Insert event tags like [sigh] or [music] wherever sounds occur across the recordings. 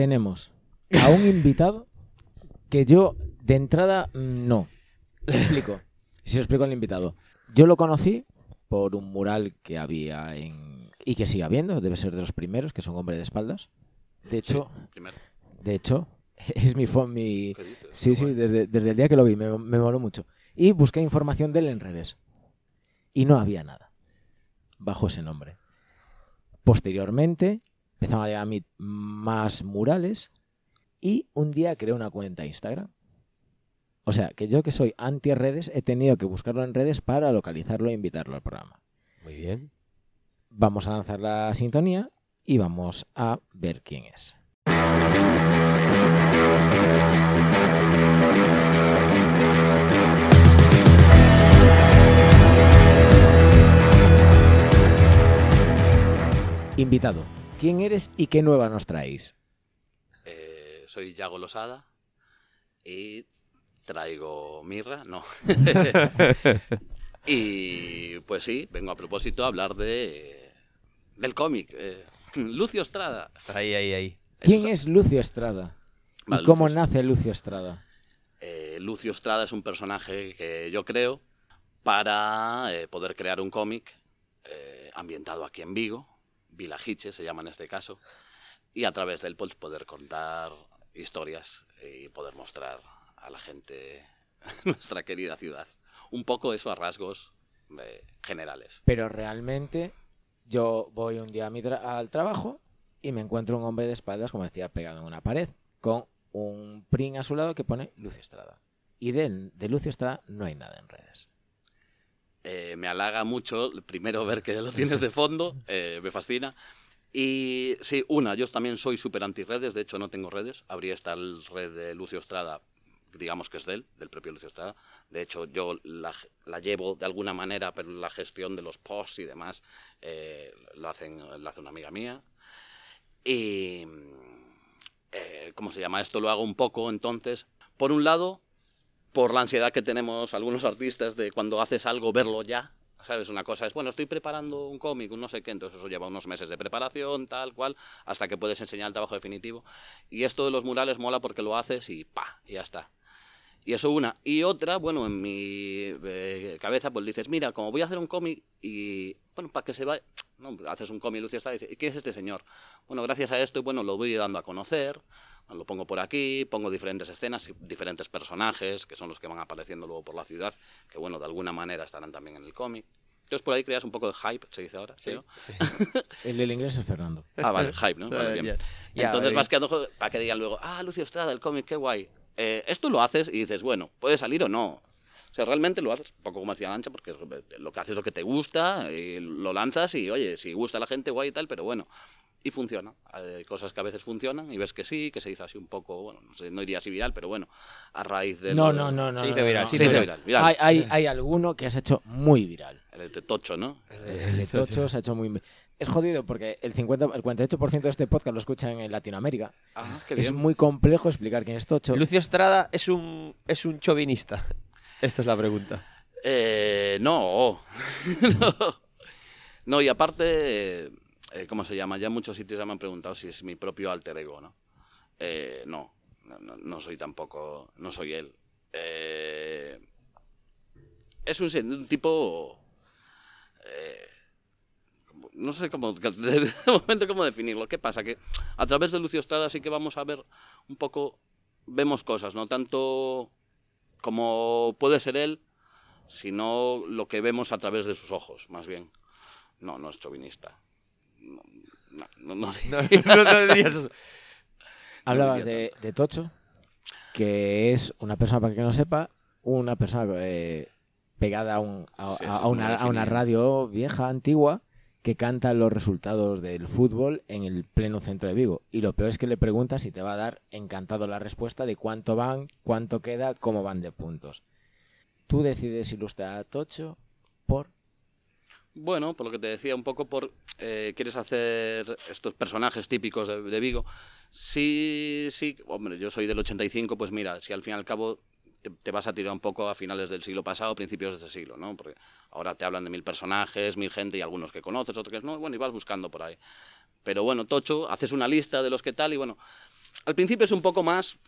tenemos a un invitado que yo, de entrada, mm, no. Le explico. Si os explico al invitado. Yo lo conocí por un mural que había en. y que sigue habiendo, debe ser de los primeros, que es un hombre de espaldas. De hecho, de hecho, [laughs] es mi, mi. Sí, sí, desde el día que lo vi, me, me moló mucho. Y busqué información de él en redes. Y no había nada bajo ese nombre. Posteriormente, empezaron a llegar a mí más murales y un día creé una cuenta Instagram. O sea, que yo que soy anti-redes he tenido que buscarlo en redes para localizarlo e invitarlo al programa. Muy bien. Vamos a lanzar la sintonía y vamos a ver quién es. Invitado, ¿quién eres y qué nueva nos traéis? Eh, soy Yago Losada y traigo mirra, no. [laughs] y pues sí, vengo a propósito a hablar de del cómic. eh, Lucio Estrada. Ahí, ahí, ahí. ¿Quién Eso- es Lucio Estrada? Vale, ¿Y cómo Lucio- nace Lucio Estrada? Eh, Lucio Estrada es un personaje que yo creo para eh, poder crear un cómic eh, ambientado aquí en Vigo, Vilajiche se llama en este caso, y a través de él pues, poder contar historias y poder mostrar a la gente [laughs] nuestra querida ciudad. Un poco eso a rasgos eh, generales. Pero realmente yo voy un día al trabajo y me encuentro un hombre de espaldas, como decía, pegado en una pared, con un print a su lado que pone Lucio Estrada. Y de, de Lucio Estrada no hay nada en redes. Eh, me halaga mucho, primero, ver que lo tienes de fondo, [laughs] eh, me fascina. Y sí, una, yo también soy súper anti-redes, de hecho no tengo redes. Habría esta red de Lucio Estrada, digamos que es de él, del propio Lucio Estrada. De hecho, yo la, la llevo de alguna manera, pero la gestión de los posts y demás eh, lo, hacen, lo hace una amiga mía. Y, ¿cómo se llama? Esto lo hago un poco, entonces, por un lado, por la ansiedad que tenemos algunos artistas de cuando haces algo verlo ya. ¿Sabes? Una cosa es, bueno, estoy preparando un cómic, un no sé qué, entonces eso lleva unos meses de preparación, tal cual, hasta que puedes enseñar el trabajo definitivo. Y esto de los murales mola porque lo haces y pa, y ya está. Y eso una. Y otra, bueno, en mi eh, cabeza, pues dices, mira, como voy a hacer un cómic y, bueno, para que se vaya, no, haces un cómic, Lucio está, dice, ¿y quién es este señor? Bueno, gracias a esto, bueno, lo voy dando a conocer, lo pongo por aquí, pongo diferentes escenas, y diferentes personajes, que son los que van apareciendo luego por la ciudad, que, bueno, de alguna manera estarán también en el cómic. Entonces por ahí creas un poco de hype, se dice ahora, ¿sí? [laughs] El del inglés es Fernando. Ah, vale, hype, ¿no? [laughs] Vale, bien. Entonces vas quedando jo- para que digan luego, ah, Lucio Estrada, el cómic, qué guay. Eh, esto lo haces y dices, bueno, puede salir o no. O sea, realmente lo haces, un poco como decía Lancha, porque lo que haces es lo que te gusta, y lo lanzas y, oye, si gusta a la gente, guay y tal, pero bueno. Y funciona. Hay cosas que a veces funcionan y ves que sí, que se hizo así un poco, bueno, no, sé, no diría así viral, pero bueno, a raíz de... No, no, no, no. Se hizo no, viral, no. se Se hizo viral. Hay, hay, hay alguno que has hecho muy viral. El de Tocho, ¿no? El de Tocho se ha hecho muy... Es jodido porque el, 50, el 48% de este podcast lo escuchan en Latinoamérica. Ah, qué Es muy complejo explicar quién es Tocho. Lucio Estrada es un, es un chauvinista. Esta es la pregunta. Eh, no. [laughs] no. No, y aparte, eh, ¿cómo se llama? Ya en muchos sitios ya me han preguntado si es mi propio alter ego, ¿no? Eh, no, no, soy tampoco, no soy él. Eh, es un, tipo... eh, no sé cómo, [laughs] de momento cómo definirlo. ¿Qué pasa? Que a través de Lucio Estrada sí que vamos a ver un poco, vemos cosas, no tanto como puede ser él, sino lo que vemos a través de sus ojos, más bien. No, no es chauvinista. [laughs] No, no, no, no. No, dirías eso. Hablabas de, de Tocho, que es una persona, para que no sepa, una persona eh, pegada a, un- a- Sí, a- eso a una, a radio vieja, antigua, que canta los resultados del fútbol en el pleno centro de Vigo. Y lo peor es que le preguntas y te va a dar encantado la respuesta de cuánto van, cuánto queda, cómo van de puntos. Tú decides ilustrar a Tocho por... Bueno, por lo que te decía, un poco por... eh, ¿Quieres hacer estos personajes típicos de, Vigo? Sí, sí, hombre, yo soy del 85, pues mira, si al fin y al cabo te, te vas a tirar un poco a finales del siglo pasado, principios de este siglo, ¿no? Porque ahora te hablan de mil personajes, mil gente y algunos que conoces, otros que no, bueno, y vas buscando por ahí. Pero bueno, Tocho, haces una lista de los que tal y bueno, al principio es un poco más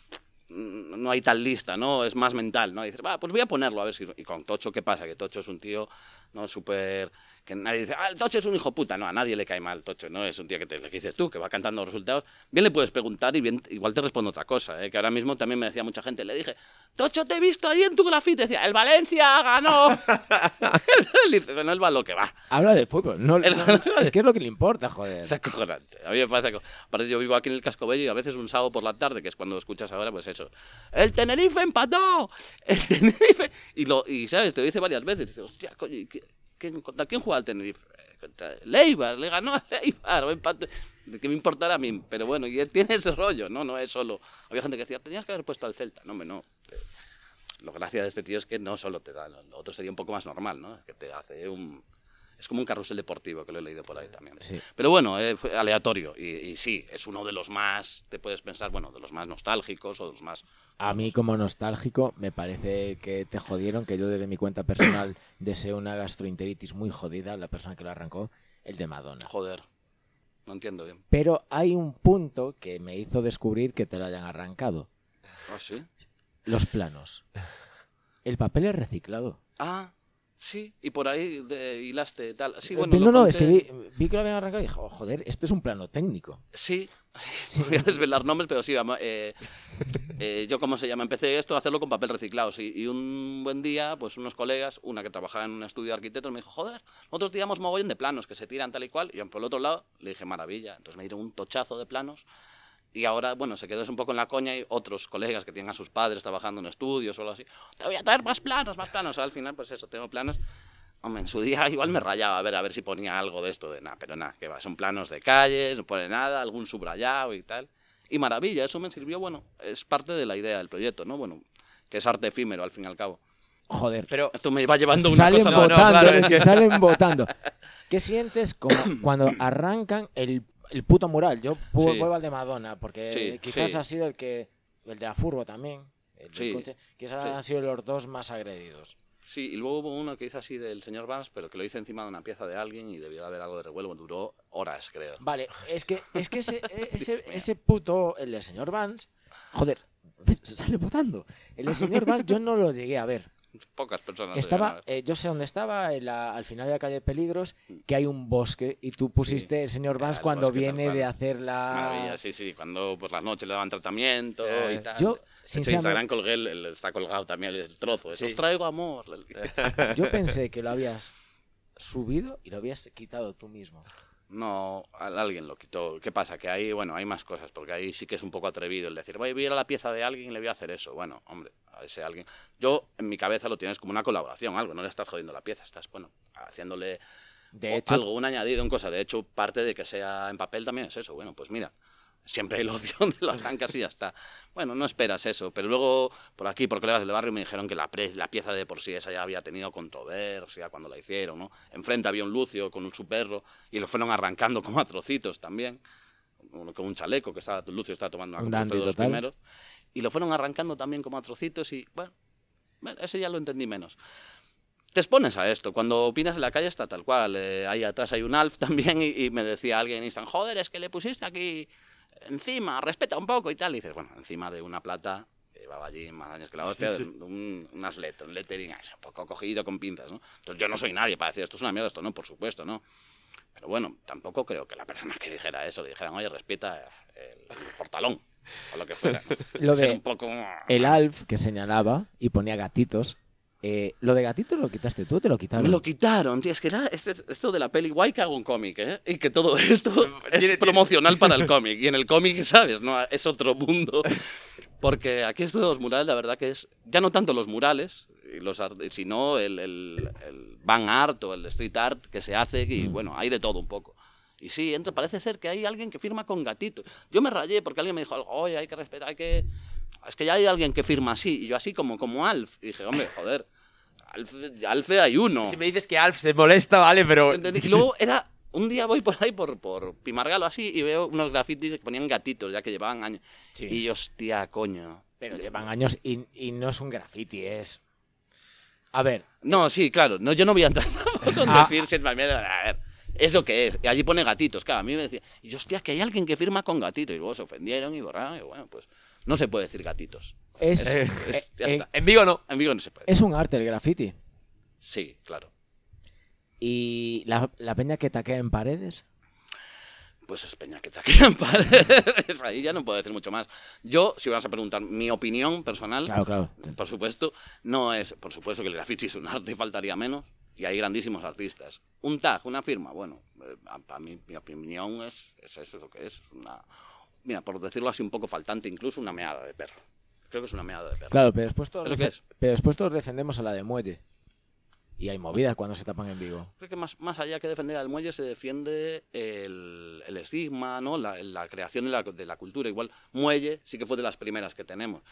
mm, no hay tal lista, ¿no? Es más mental, ¿no? Y dices, va, pues voy a ponerlo, a ver si... Y con Tocho, ¿qué pasa? Que Tocho es un tío, ¿no? Súper... Que nadie dice, ah, el Tocho es un hijo puta. No, a nadie le cae mal Tocho, ¿no? Es un tío que te... que dices tú, que va cantando resultados. Bien le puedes preguntar y bien, igual te responde otra cosa, ¿eh? Que ahora mismo también me decía mucha gente, le dije, Tocho, te he visto ahí en tu grafite. Decía, el Valencia ganó. [laughs] le dices, no, el lo que va. Habla de fútbol. No, El- no- es que es lo que le importa, joder. [laughs] Es acojonante. A mí me parece. aco- Aparte, yo vivo aquí en el Casco Bello y a veces un sábado por la tarde, que es cuando escuchas ahora, pues eso. ¡El Tenerife empató! ¡El Tenerife! Y, lo, y ¿sabes? Te lo dice varias veces. Dices, hostia, coño, ¿y qué- quién- ¿contra quién juega el Tenerife? "Eh, Contra el Eibar, le ganó a [laughs] Eibar. ¿De qué me importará a mí? Pero bueno, y él tiene ese rollo, ¿no? No es solo. Había gente que decía, tenías que haber puesto al Celta. No, hombre, no. Eh, Lo gracia de este tío es que no solo te da. Lo otro sería un poco más normal, ¿no? Que te hace un. Es como un carrusel deportivo, que lo he leído por ahí también. Sí. Pero bueno, eh, fue aleatorio. Y, y sí, es uno de los más, te puedes pensar, bueno, de los más nostálgicos o de los más... A mí, como nostálgico, me parece que te jodieron, que yo desde mi cuenta personal [coughs] deseo una gastroenteritis muy jodida, la persona que lo arrancó, el de Madonna. Joder, no entiendo bien. Pero hay un punto que me hizo descubrir que te lo hayan arrancado. ¿Ah, sí? Los planos. El papel es reciclado. Ah, sí, y por ahí de, hilaste tal. Sí, Eh, bueno, no, no, es que conté- vi, vi que lo habían arrancado y dije, oh, joder, esto es un plano técnico. Sí, [laughs] sí, no voy a desvelar nombres, pero sí, vamos, eh, eh, yo, ¿cómo se llama? Empecé esto a hacerlo con papel reciclado, sí, y un buen día, pues unos colegas, una que trabajaba en un estudio de arquitectos, me dijo, joder, nosotros tiramos mogollón de planos que se tiran tal y cual, y yo por el otro lado le dije, maravilla, entonces me dieron un tochazo de planos, y ahora, bueno, se quedó eso un poco en la coña y otros colegas que tienen a sus padres trabajando en estudios o algo así, te voy a traer más planos, más planos, al final, pues eso, tengo planos Hombre, en su día [laughs] igual me rayaba a ver, a ver si ponía algo de esto de nada, pero nada, que va, son planos de calles, no pone nada, algún subrayado y tal. Y maravilla, eso me sirvió, bueno, es parte de la idea del proyecto, ¿no? Bueno, que es arte efímero al fin y al cabo. Joder. Pero Esto me va llevando una salen cosa No, no, votando, claro, es que que- salen votando. [laughs] ¿Qué sientes como cuando arrancan el, el puto mural? Yo vuelvo al de Madonna, porque quizás ha sido el que. El de la furgo también. El del coche. Quizás han sido los dos más agredidos. Sí, y luego hubo uno que hizo así del señor Vance, pero que lo hice encima de una pieza de alguien y debió de haber algo de revuelo, duró horas, creo. Vale, es que, es que ese, [laughs] e- ese, ese puto, el del señor Vance, joder, [laughs] sale votando. El del señor Vance yo no lo llegué a ver. Pocas personas. Estaba, eh, yo sé dónde estaba, en la- al final de la calle Peligros, que hay un bosque y tú pusiste el señor Ah, Vance el cuando viene de hacer la... Maravilla, sí, sí, cuando por las noches le daban tratamiento Eh, y tal. Yo, de hecho, Instagram colgué, el, el- está colgado también el trozo. Sí. Os traigo amor. yo pensé que lo habías subido y lo habías quitado tú mismo. No, al- alguien lo quitó. ¿Qué pasa? Que ahí, bueno, hay más cosas, porque ahí sí que es un poco atrevido el decir, voy a ir a la pieza de alguien y le voy a hacer eso. Bueno, hombre, a ese alguien. Yo, en mi cabeza lo tienes como una colaboración, algo, no le estás jodiendo la pieza, estás, bueno, haciéndole De hecho, algo, un añadido, en cosa. De hecho, parte de que sea en papel también es eso. Bueno, pues mira, siempre hay la opción de lo arrancas y ya está. Bueno, no esperas eso, pero luego por aquí, por colegas del barrio, me dijeron que la, pre- la pieza de por sí esa ya había tenido controversia cuando la hicieron, ¿no? Enfrente había un Lucio con un su perro y lo fueron arrancando como a trocitos también. Con un chaleco que estaba, Lucio estaba tomando una Un copa, de los primeros. Y lo fueron arrancando también como a trocitos y, bueno, bueno, ese ya lo entendí menos. Te expones a esto. Cuando opinas en la calle está tal cual. Eh, ahí atrás hay un Alf [laughs] también y, y me decía alguien en Instagram, joder, es que le pusiste aquí encima, respeta un poco y tal. Y dices, bueno, encima de una plata, que llevaba allí más años que la hostia, de un, unas let, un lettering así, un poco cogido con pinzas, ¿no? Entonces yo no soy nadie para decir, esto es una mierda, esto no, por supuesto, ¿no? Pero bueno, tampoco creo que la persona que dijera eso le dijeran, oye, respeta el, el portalón o lo que fuera. ¿no? Lo de un poco... el Alf que señalaba y ponía gatitos, eh, ¿lo de gatitos lo quitaste tú te lo quitaron? Me lo quitaron, tío. Es que era este- esto de la peli guay que hago un cómic, ¿eh? Y que todo esto es promocional para el [laughs] cómic. Y en el cómic, ¿sabes? No, es otro mundo. Porque aquí esto de los murales, la verdad que es. Ya no tanto los murales, y los art- sino el, el, el van art o el street art que se hace. Y bueno, hay de todo un poco. Y sí, entra, parece ser que hay alguien que firma con gatito. Yo me rayé porque alguien me dijo algo, oye, hay que respetar, hay que. Es que ya hay alguien que firma así. Y yo así como, como Alf. Y dije, hombre, joder. Alf, Alf hay uno. Si me dices que Alf se molesta, vale, pero. Y luego era. Un día voy por ahí, por, por Pimargalo así, y veo unos grafitis que ponían gatitos, ya que llevaban años. Sí. Y yo, hostia, coño. Pero llevan años y, y no es un graffiti, es... A ver, No, sí, claro. No, yo no voy a entrar [laughs] tampoco en Ah. decir. A ver, es lo que es. Y allí pone gatitos. Claro, a mí me decía, y yo, hostia, que hay alguien que firma con gatitos. Y luego se ofendieron y borraron. Y bueno, pues no se puede decir gatitos. Es, Eh, Es- ya eh, está. En Vigo no. En Vigo no se puede. es un arte el graffiti. Sí, claro. Y la, la peña que taquea en paredes. Pues es peña que te quedan paredes. [laughs] Ahí ya no puedo decir mucho más. Yo, si vas a preguntar mi opinión personal, Claro, claro. por supuesto, no es, por supuesto que el graffiti es un arte y faltaría menos. Y hay grandísimos artistas. Un tag, una firma, bueno, para mí, mi opinión es, es eso, es lo que es. es una, mira, por decirlo así un poco faltante, incluso una meada de perro. Creo que es una meada de perro. Claro, pero después todos, Es lo que defe- es. pero después todos defendemos a la de muelle. Y hay movidas cuando se tapan en Vigo. Creo que más, más allá que defender al muelle se defiende el, el estigma, ¿no? la, la creación de la, de la cultura. Igual muelle sí que fue de las primeras que tenemos.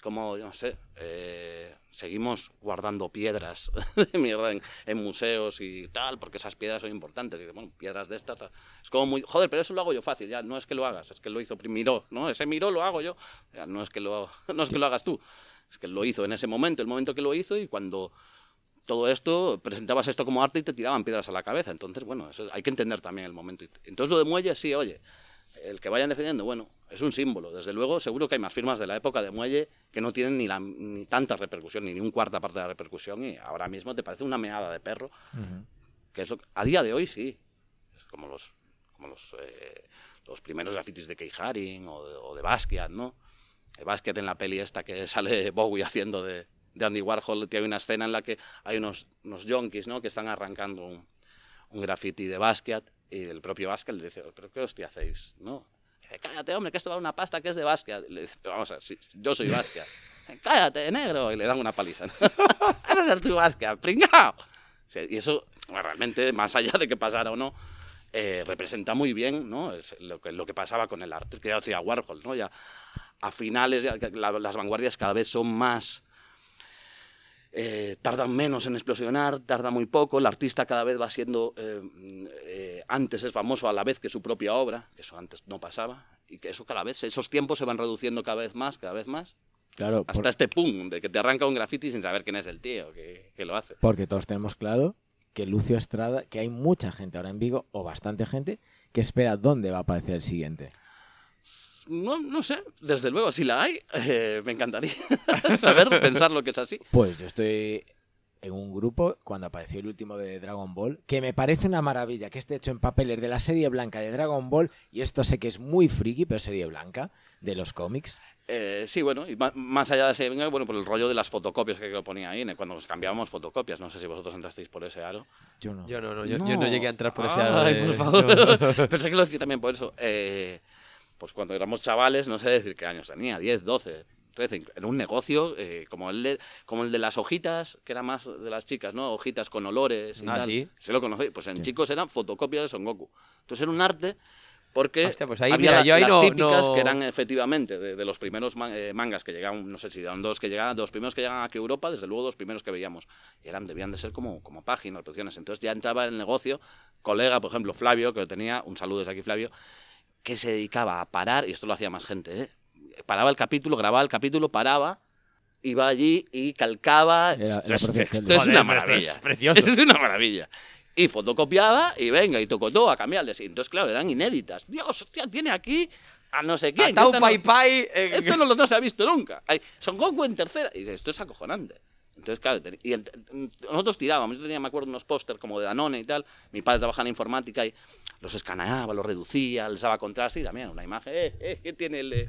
Como, yo no sé, eh, seguimos guardando piedras [laughs] de mierda en, en museos y tal, porque esas piedras son importantes. Y, bueno, piedras de estas, es como muy, joder, pero eso lo hago yo fácil, ya no es que lo hagas, es que lo hizo primero, ¿no? Ese miró lo hago yo, ya, no, es que lo, [laughs] no es que lo hagas tú, es que lo hizo en ese momento, el momento que lo hizo y cuando todo esto, presentabas esto como arte y te tiraban piedras a la cabeza. Entonces, bueno, eso hay que entender también el momento. Entonces, lo de Muelle, sí, oye, el que vayan defendiendo, bueno, es un símbolo. Desde luego, seguro que hay más firmas de la época de Muelle que no tienen ni, la, ni tanta repercusión, ni, ni un cuarta parte de la repercusión, y ahora mismo te parece una meada de perro, que es lo a día de hoy sí. Es como los, como los, eh, los primeros grafitis de Kei Haring o de, o de Basquiat, ¿no? El Basquiat en la peli esta que sale [laughs] Bowie haciendo de, de Andy Warhol, tiene una escena en la que hay unos, unos yonkis, ¿no? Que están arrancando un, un graffiti de Basquiat y el propio Basquiat le dice, ¿pero qué hostia hacéis? ¿No? Y dice, cállate, hombre, que esto vale una pasta que es de Basquiat. Y le dice, "Pero vamos a ver, si yo soy [laughs] Basquiat. cállate, negro. Y le dan una paliza. [laughs] Ese es el tu Basquiat, pringao. O sea, y eso, bueno, realmente, más allá de que pasara o no, eh, representa muy bien ¿no? Es lo, que, lo que pasaba con el arte, que ya decía Warhol. ¿no? Ya a finales, ya que la- las vanguardias cada vez son más... eh, tardan menos en explosionar, tarda muy poco, el artista cada vez va siendo, eh, eh, antes es famoso a la vez que su propia obra, que eso antes no pasaba, y que eso cada vez, esos tiempos se van reduciendo cada vez más, cada vez más, Claro, por- hasta este pum, de que te arranca un graffiti sin saber quién es el tío que, que lo hace. porque todos tenemos claro que Lucio Estrada, que hay mucha gente ahora en Vigo, o bastante gente, que espera dónde va a aparecer el siguiente. No, no sé, desde luego, si la hay, eh, me encantaría [laughs] saber, pensar lo que es así. Pues yo estoy en un grupo cuando apareció el último de Dragon Ball, que me parece una maravilla que esté hecho en papeles de la serie blanca de Dragon Ball, y esto sé que es muy friki, pero serie blanca, de los cómics. Eh, sí, bueno, y más allá de ese, bueno, por el rollo de las fotocopias que lo ponía ahí, cuando nos cambiábamos fotocopias, no sé si vosotros entrasteis por ese aro. Yo no. Yo no, no, yo, yo no llegué a entrar por ese Ay, aro de- por [laughs] favor. [laughs] no. Pensé que lo decía también por eso. Eh, pues cuando éramos chavales, no sé decir qué años tenía, 10, 12, 13, en un negocio eh, como, el de, como el de las hojitas, que era más de las chicas, ¿no? Hojitas con olores y Ah, tal. ¿sí? Se lo conocéis. Pues en Sí. chicos eran fotocopias de Son Goku. Entonces era un arte porque Hostia, pues ahí, había mira, yo ahí las no- típicas no- que eran efectivamente de, de los primeros man- eh, mangas que llegaban, no sé si eran dos que llegaban, de los primeros que llegaban aquí a Europa, desde luego los primeros que veíamos. Y eran, debían de ser como, como páginas, producciones. Entonces ya entraba en el negocio, colega, por ejemplo, Flavio, que lo tenía, un saludo desde aquí, Flavio, que se dedicaba a parar, y esto lo hacía más gente, ¿eh? paraba el capítulo, grababa el capítulo, paraba, iba allí y calcaba. Era- esto era es, esto una esto maravilla. es precioso. Eso es una maravilla. Y fotocopiaba y venga, y tocó todo a cambiarle. así. Entonces, claro, eran inéditas. Dios, hostia, tiene aquí a no sé quién. Esta no- Pai Pai. eh, esto no, no se ha visto nunca. Hay- Son Goku en tercera. Y esto es acojonante. Entonces, claro, y ent- nosotros tirábamos. Yo tenía, me acuerdo, unos póster como de Danone y tal. Mi padre trabajaba en informática y los escaneaba, los reducía, les daba contraste y también una imagen. Eh, eh, ¿qué tiene el...? eh?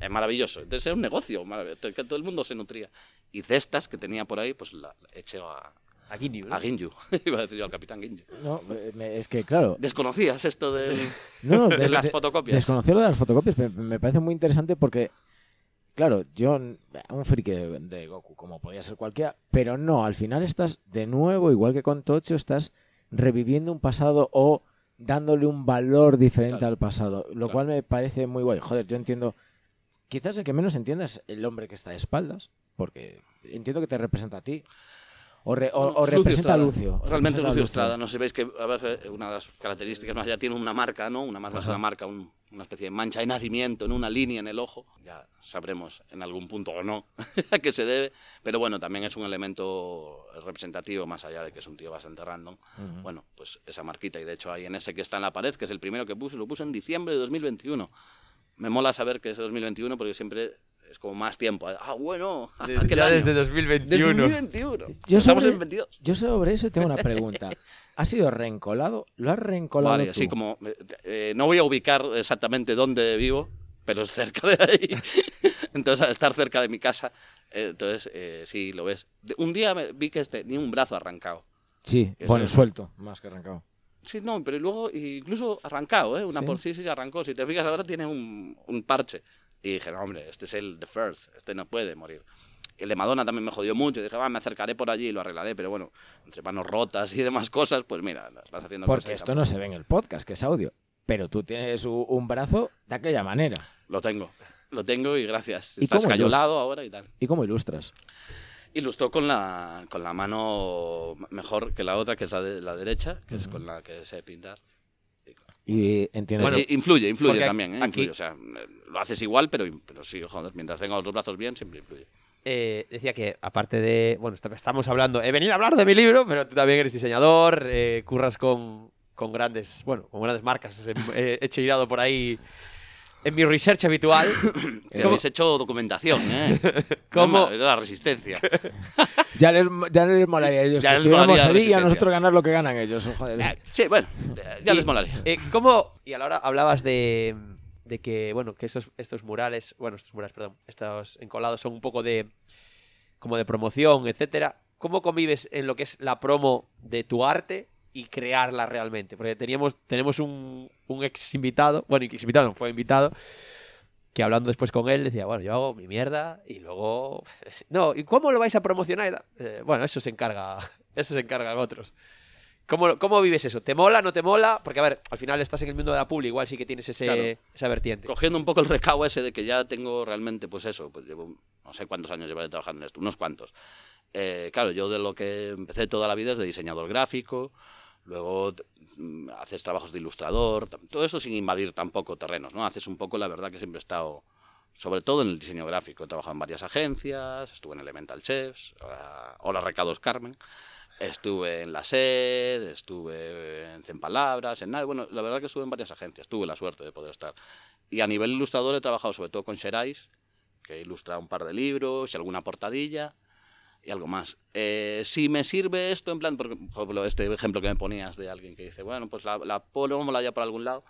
Es maravilloso. Entonces era un negocio que todo el mundo se nutría. Y cestas que tenía por ahí, pues la, la eché a, Aquí ni, ¿no? a Ginju. [laughs] Iba a decir yo al capitán Ginju. No, me- es que claro. ¿Desconocías esto de, [laughs] No, de des- las de- fotocopias? Desconocer lo de las fotocopias me, me parece muy interesante porque, claro, yo, un friki de, de Goku, como podía ser cualquiera, pero no, al final estás de nuevo, igual que con Tocho, estás reviviendo un pasado o dándole un valor diferente Claro. al pasado, lo Claro. cual me parece muy guay. Joder, yo entiendo, quizás el que menos entienda es el hombre que está de espaldas, porque entiendo que te representa a ti. O, re- o- No, o es representa a. Lucio. Realmente Lucio Estrada. No sé si veis que a veces una de las características más ya tiene una marca, ¿no? Una Ajá. una marca, un- una especie de mancha de nacimiento en una línea en el ojo. Ya sabremos en algún punto o no [laughs] a qué se debe. Pero bueno, también es un elemento representativo, más allá de que es un tío bastante random. Ujú. Bueno, pues esa marquita. Y de hecho, ahí en ese que está en la pared, que es el primero que puse, lo puse en diciembre de 2021. Me mola saber que es de 2021 porque siempre es como más tiempo. Ah, bueno, [laughs] Desde- ya año. desde Desde 2021. 2021. Yo Estamos sobre- en 22. Yo sobre eso tengo una pregunta. [laughs] ¿Ha sido reencolado? ¿Lo has reencolado Vale, tú? así como. eh, eh, no voy a ubicar exactamente dónde vivo, pero es cerca de ahí. [laughs] entonces, al estar cerca de mi casa, eh, entonces eh, sí lo ves. Un día vi que este, ni un brazo arrancado. Sí, Eso bueno, es. suelto, más que arrancado. Sí, no, pero luego incluso arrancado, ¿eh? Una ¿Sí? por sí, sí se arrancó. Si te fijas, ahora tiene un, un parche. Y dije, no, hombre, este es el The First, este no puede morir. El de Madonna también me jodió mucho. Dije, va, me acercaré por allí y lo arreglaré. Pero bueno, entre manos rotas y demás cosas, pues mira, vas haciendo Porque cosas y esto no se ve en el podcast, que es audio. Pero tú tienes un brazo de aquella manera. Lo tengo, lo tengo y gracias. ¿Y Está cómo escayolado ahora y tal. ¿Y cómo ilustras? Ilustró con la, con la mano mejor que la otra, que es la de la derecha, que es con la que sé pintar. Y entiendo. Bueno, influye, influye porque también, ¿eh? aquí- Influye, O sea, eh, lo haces igual, pero, pero sí, joder, mientras tenga los dos brazos bien, siempre influye. Eh, decía que, aparte de. Bueno, est- estamos hablando. He venido a hablar de mi libro, pero tú también eres diseñador, eh, curras con, con grandes. Bueno, con grandes marcas. He, he girado por ahí en mi research habitual. [coughs] Que ¿Cómo- habéis hecho documentación, ¿eh? [laughs] ¿Cómo- la resistencia. [laughs] Ya les, ya les molaría a ellos Ya que les molaría allí y a nosotros ganar lo que ganan ellos. Joder. Eh, sí, bueno, ya Y- les molaría. Eh, ¿Cómo? Y a la hora hablabas de, de que, bueno, que estos, estos murales, bueno, estos murales, perdón, estos encolados son un poco de, como de promoción, etcétera. ¿Cómo convives en lo que es la promo de tu arte y crearla realmente? Porque teníamos, tenemos un, un ex invitado, bueno, ex invitado, no fue invitado, que hablando después con él decía, bueno, yo hago mi mierda y luego... No, ¿y cómo lo vais a promocionar? Eh, bueno, eso se encarga, [laughs] eso se encargan otros. ¿Cómo, ¿Cómo vives eso? ¿Te mola, no te mola? Porque, a ver, al final estás en el mundo de la publi, igual sí que tienes ese, Claro. esa vertiente. Cogiendo un poco el recao ese de que ya tengo realmente, pues eso, pues llevo no sé cuántos años llevaré trabajando en esto, unos cuantos. Eh, claro, yo de lo que empecé toda la vida es de diseñador gráfico, luego mm, haces trabajos de ilustrador, todo eso sin invadir tampoco terrenos, ¿no? Haces un poco, la verdad que siempre he estado, sobre todo en el diseño gráfico, he trabajado en varias agencias, estuve en Elemental Chefs, ahora, Recados Carmen, estuve en la SER, estuve en Cien Palabras, en nada, bueno, la verdad que estuve en varias agencias, tuve la suerte de poder estar. Y a nivel ilustrador he trabajado sobre todo con Sherais, que ilustra un par de libros y alguna portadilla y algo más. Eh, si me sirve esto, en plan, por ejemplo, este ejemplo que me ponías de alguien que dice, bueno, pues la, la la ya por algún lado.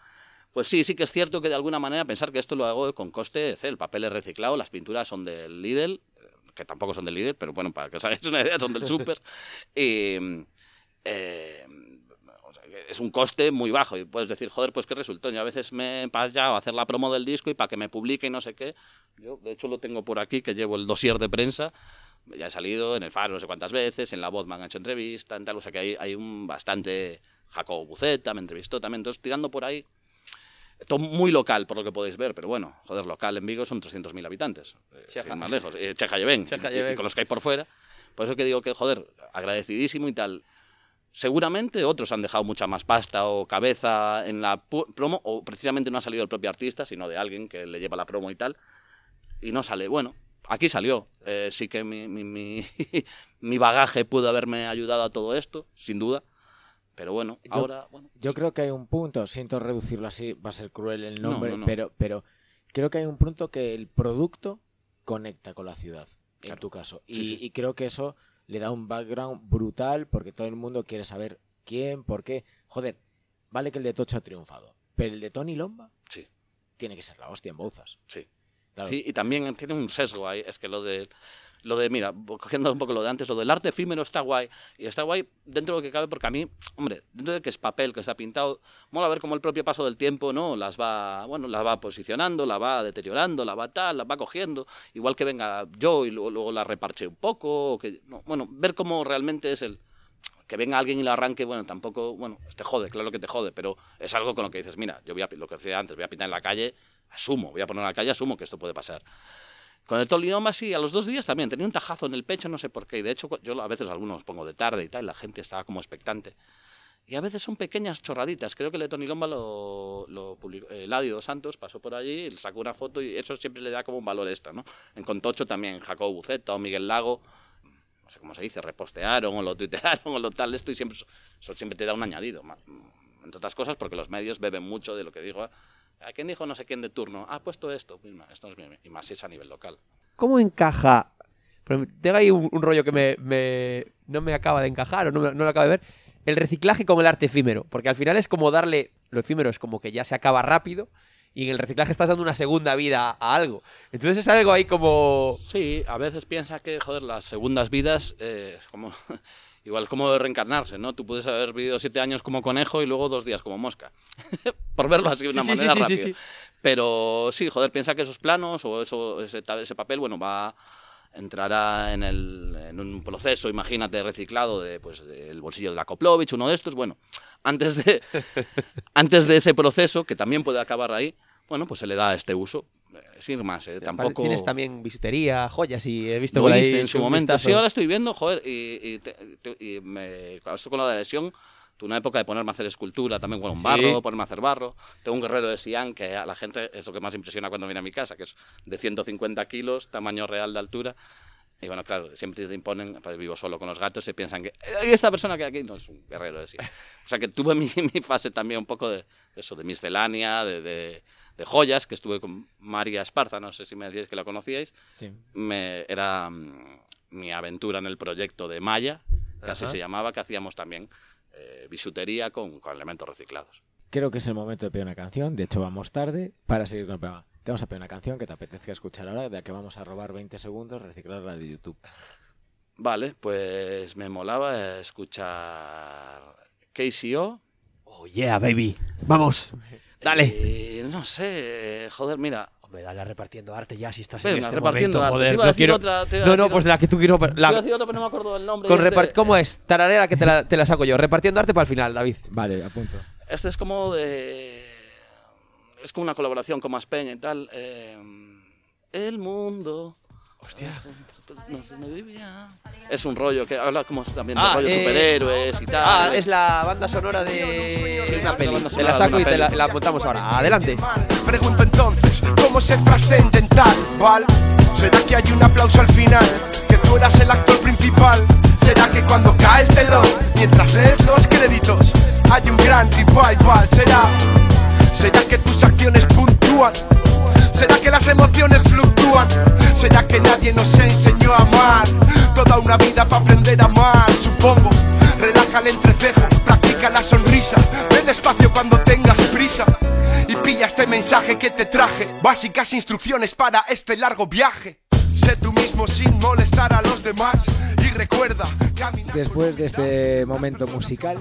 Pues sí, sí que es cierto que de alguna manera pensar que esto lo hago con coste. El papel es reciclado, las pinturas son del Lidl, que tampoco son del Lidl, pero bueno, para que os hagáis una idea, son del Super. y, eh, o sea, es un coste muy bajo y puedes decir, joder, pues qué resultó. Yo a veces me he pasado a hacer la promo del disco y para que me publique y no sé qué. Yo, de hecho, lo tengo por aquí, que llevo el dossier de prensa. Ya he salido en el Faro no sé cuántas veces, en La Voz me han hecho entrevista, en tal, o sea que hay, hay un bastante... Jacobo Buceta me entrevistó también, entonces tirando por ahí... Todo muy local, por lo que podéis ver, pero bueno, joder, local en Vigo son 300.000 habitantes. eh, Cheja. más lejos. Eh, Cheja Lleven, Cheja y- Lleven. y con los que hay por fuera. Por eso que digo que, joder, agradecidísimo y tal. Seguramente otros han dejado mucha más pasta o cabeza en la promo, o precisamente no ha salido el propio artista, sino de alguien que le lleva la promo y tal, y no sale. Bueno, aquí salió. Eh, sí que mi, mi, mi, [laughs] mi bagaje pudo haberme ayudado a todo esto, sin duda. Pero bueno, Yo- ahora, bueno, Yo creo que hay un punto, siento reducirlo así, va a ser cruel el No, nombre, no, no. Pero, pero creo que hay un punto que el producto conecta con la ciudad, en tu caso. Y, sí. y creo que eso le da un background brutal porque todo el mundo quiere saber quién, por qué. Joder, vale que el de Tocho ha triunfado, pero el de Tony Lomba sí. tiene que ser la hostia en Bouzas. Sí. Sí, y también tiene un sesgo ahí, es que lo de, lo de, mira, cogiendo un poco lo de antes, lo del arte efímero está guay, y está guay dentro de lo que cabe, porque a mí, hombre, dentro de que es papel, que está pintado, mola ver cómo el propio paso del tiempo, ¿no? Las va, bueno, las va posicionando, la va deteriorando, la va tal, las va cogiendo, igual que venga yo y luego, luego la reparche un poco, o que, no, bueno, ver cómo realmente es el, que venga alguien y lo arranque, bueno, tampoco, bueno, te jode, claro que te jode, pero es algo con lo que dices, mira, yo voy a, lo que decía antes, voy a pintar en la calle, asumo, voy a poner en la calle, asumo que esto puede pasar. Con el tolinoma sí, a los dos días también. Tenía un tajazo en el pecho, no sé por qué. Y de hecho, yo a veces algunos pongo de tarde y tal, y la gente estaba como expectante. Y a veces son pequeñas chorraditas. Creo que el de Tony Lomba lo, lo publicó. Eladio dos Santos pasó por allí, sacó una foto y eso siempre le da como un valor extra, ¿no? En Contocho también Jacobo Buceta o Miguel Lago, no sé cómo se dice, repostearon o lo tuitearon [laughs] o lo tal, esto y siempre, eso siempre te da un añadido. Entre otras cosas porque los medios beben mucho de lo que digo. ¿A quién dijo no sé quién de turno? Ha puesto esto. Esto es. Y más si es a nivel local. ¿Cómo encaja? Tengo ahí un, un rollo que me, me- no me acaba de encajar o no, no lo acabo de ver. El reciclaje con el arte efímero. Porque al final es como darle. Lo efímero es como que ya se acaba rápido. Y en el reciclaje estás dando una segunda vida a algo. Entonces es algo ahí como. Sí, a veces piensa que, joder, las segundas vidas eh, es como... [laughs] Igual como de reencarnarse, ¿no? Tú puedes haber vivido siete años como conejo y luego dos días como mosca. [laughs] Por verlo así de una Sí, manera sí, sí, rápida. Pero sí, joder, piensa que esos planos o eso, ese, ta- ese papel, bueno, va entrará en, el, en un proceso, imagínate, reciclado de, pues, del bolsillo de la Koplovich, uno de estos. Bueno, antes de, [laughs] antes de ese proceso, que también puede acabar ahí, bueno, pues se le da este uso. Sin más, eh, tampoco... Tienes también bisutería, joyas y he visto Lo por ahí hice en su momento. vistazo. Sí, ahora estoy viendo, joder, y, y, te- te- y me, esto con la lesión, tuve una época de ponerme a hacer escultura, también con un Sí. barro, ponerme a hacer barro. Tengo un guerrero de Sián que a la gente es lo que más impresiona cuando viene a mi casa, que es de 150 kilos, tamaño real de altura. Y bueno, claro, siempre te imponen, pues vivo solo con los gatos y piensan que "Eh, esta persona que hay aquí no es un guerrero de Sián. O sea que tuve mi, [laughs] mi fase también un poco de eso, de miscelánea, de, de, de joyas, que estuve con María Esparza, no sé si me decíais que la conocíais Sí. me, era mm, mi aventura en el proyecto de Maya, que así se llamaba, que hacíamos también eh, bisutería con, con elementos reciclados. Creo que es el momento de pedir una canción. De hecho, vamos tarde para seguir con el programa. Te vamos a pedir una canción que te apetezca escuchar ahora, de la que vamos a robar 20 segundos, reciclarla de YouTube. Vale, pues me molaba escuchar KCO. Oh, yeah, baby. Vamos. Dale. Y no sé, eh, joder, mira. Hombre, dale a repartiendo arte ya si estás Venga, en este repartiendo momento, arte. joder. Te iba a no decir quiero- otra, te iba a No, no, decir pues otra. la que tú quiero... Te iba a La... decir otro, pero no me acuerdo el nombre. Con Este- repart- ¿Cómo es? Tararera que te la, te la saco yo. Repartiendo arte para el final, David. Vale, apunto. Este es como de... Es como una colaboración con Más Peña y tal. eh, el mundo... Hostia. No sé, no vivía. Es un rollo que habla como también de Ah, rollo eh, superhéroes y tal. Ah, es la banda sonora de Sí, una la peli. la de saco una y te la, la montamos ahora. Adelante. Pregunto entonces, ¿cómo es el trascendental, Val? ¿Será que hay un aplauso al final? ¿Que tú eras el actor principal? ¿Será que cuando cae el telón, mientras lees los créditos, hay un gran revival? ¿Será? ¿Será que tus acciones puntúan? ¿Será que las emociones fluctúan? ¿Será que nadie nos enseñó a amar? Toda una vida para aprender a amar, supongo. Relaja el entrecejo, practica la sonrisa. Ve despacio cuando tengas prisa. Y pilla este mensaje que te traje. Básicas instrucciones para este largo viaje. Sé tú mismo sin molestar a los demás. Y recuerda. Después de este momento musical,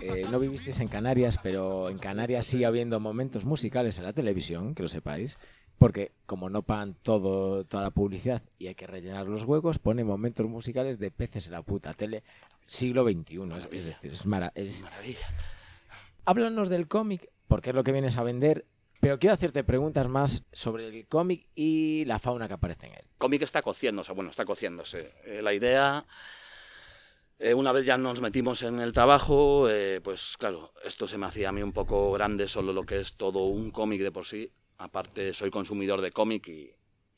eh, no vivisteis en Canarias, pero en Canarias sigue habiendo momentos musicales en la televisión, que lo sepáis, porque como no pagan todo, toda la publicidad y hay que rellenar los huecos, pone momentos musicales de peces en la puta tele, siglo XXI. Es, es decir, es, mara- es- Maravilla. Háblanos del cómic, porque es lo que vienes a vender, pero quiero hacerte preguntas más sobre el cómic y la fauna que aparece en él. cómic está cociéndose, bueno, está cociéndose. Eh, la idea, eh, una vez ya nos metimos en el trabajo, eh, pues claro, esto se me hacía a mí un poco grande, solo lo que es todo un cómic de por sí. Aparte, soy consumidor de cómic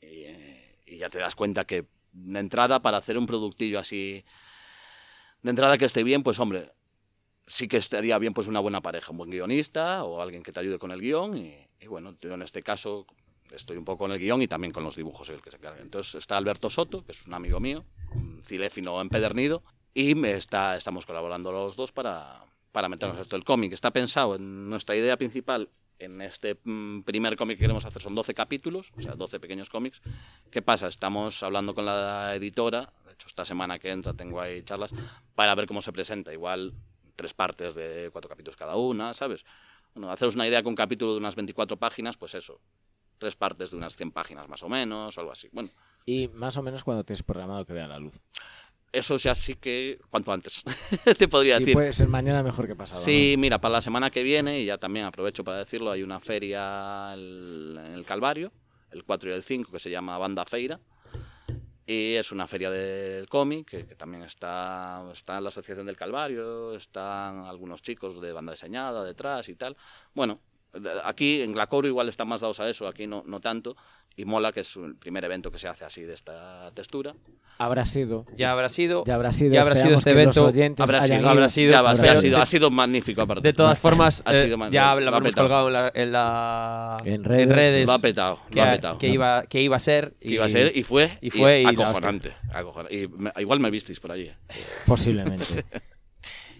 eh, y ya te das cuenta que de entrada, para hacer un productillo así, de entrada que esté bien, pues hombre, sí que estaría bien pues una buena pareja, un buen guionista o alguien que te ayude con el guion y, bueno, yo en este caso estoy un poco con el guion y también con los dibujos el que se encarga. Entonces está Alberto Soto, que es un amigo mío, un ciléfino empedernido, y me está, estamos colaborando los dos para, para meternos esto del cómic. Está pensado en nuestra idea principal. En este mm, primer cómic que queremos hacer son 12 capítulos, o sea, 12 pequeños cómics. ¿Qué pasa? Estamos hablando con la editora, de hecho esta semana que entra tengo ahí charlas, para ver cómo se presenta. Igual tres partes de cuatro capítulos cada una, ¿sabes? Bueno, haceros una idea con un capítulo de unas 24 páginas, pues eso, tres partes de unas 100 páginas más o menos, o algo así. Bueno, Y más o menos cuando te has programado que vea la luz. Eso ya sí que cuanto antes, [laughs] te podría Sí, decir. puede ser mañana mejor que pasado. Sí, mira, para la semana que viene, y ya también aprovecho para decirlo, hay una feria el- en el Calvario, el 4 y el 5, que se llama Banda Feira. Y es una feria del cómic, que, que también está, está la Asociación del Calvario, están algunos chicos de banda diseñada detrás y tal. Bueno, aquí en Glacoro igual están más dados a eso, aquí no, no tanto. Y mola que es el primer evento que se hace así de esta textura. Habrá sido. Ya habrá sido. Ya habrá sido. Ya habrá sido este evento. Habrá sido, ido. habrá sido, ya va, pero ha, sido, ha sido magnífico aparte. De todas [laughs] formas, Ha eh, sido man- ya lo hemos petado. colgado en la, en, la- En redes. Lo ha petado, que, lo ha petado. que iba, que iba a ser. que iba a ser y fue, y fue y acojonante, acojonante. Y me- igual me visteis por allí. ¿eh? Posiblemente. [laughs]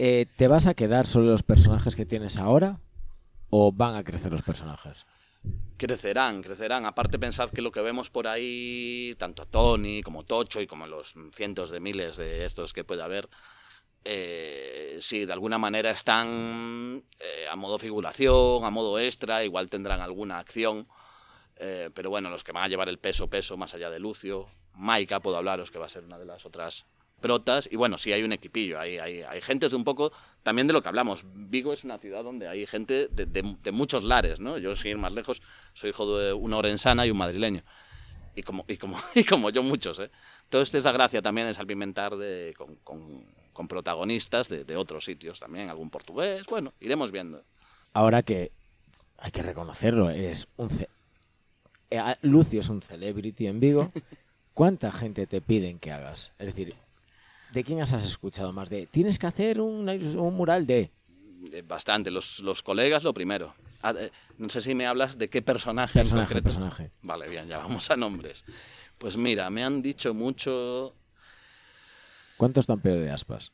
Eh, ¿Te vas a quedar solo los personajes que tienes ahora? ¿O van a crecer los personajes? Crecerán, crecerán. Aparte pensad que lo que vemos por ahí, tanto Tony como Tocho y como los cientos de miles de estos que puede haber, eh, sí, de alguna manera están eh, a modo figuración, a modo extra, igual tendrán alguna acción. eh, pero bueno, los que van a llevar el peso, peso, más allá de Lucio, Maika, puedo hablaros que va a ser una de las otras protas. Y bueno, sí hay un equipillo, hay, hay, hay gentes de un poco también de lo que hablamos. Vigo es una ciudad donde hay gente de, de- de muchos lares, ¿no? Yo, sin ir más lejos, soy hijo de una orensana y un madrileño. Y como, y como, [laughs] y como yo muchos, ¿eh? Entonces esa gracia también es salpimentar de, con, con- con protagonistas de, de otros sitios también, algún portugués, bueno, iremos viendo. Ahora que hay que reconocerlo, es un ce- eh, Lucio es un celebrity en Vigo. [laughs] ¿Cuánta gente te piden que hagas? Es decir, ¿de quién has escuchado más? De tienes que hacer un, un mural de. Bastante, los, los colegas lo primero. Ah, eh, no sé si me hablas de qué personaje, en Personaje, concreto. personaje. Vale, bien, ya vamos a nombres. Pues mira, me han dicho mucho ¿Cuántos tan pedo de aspas?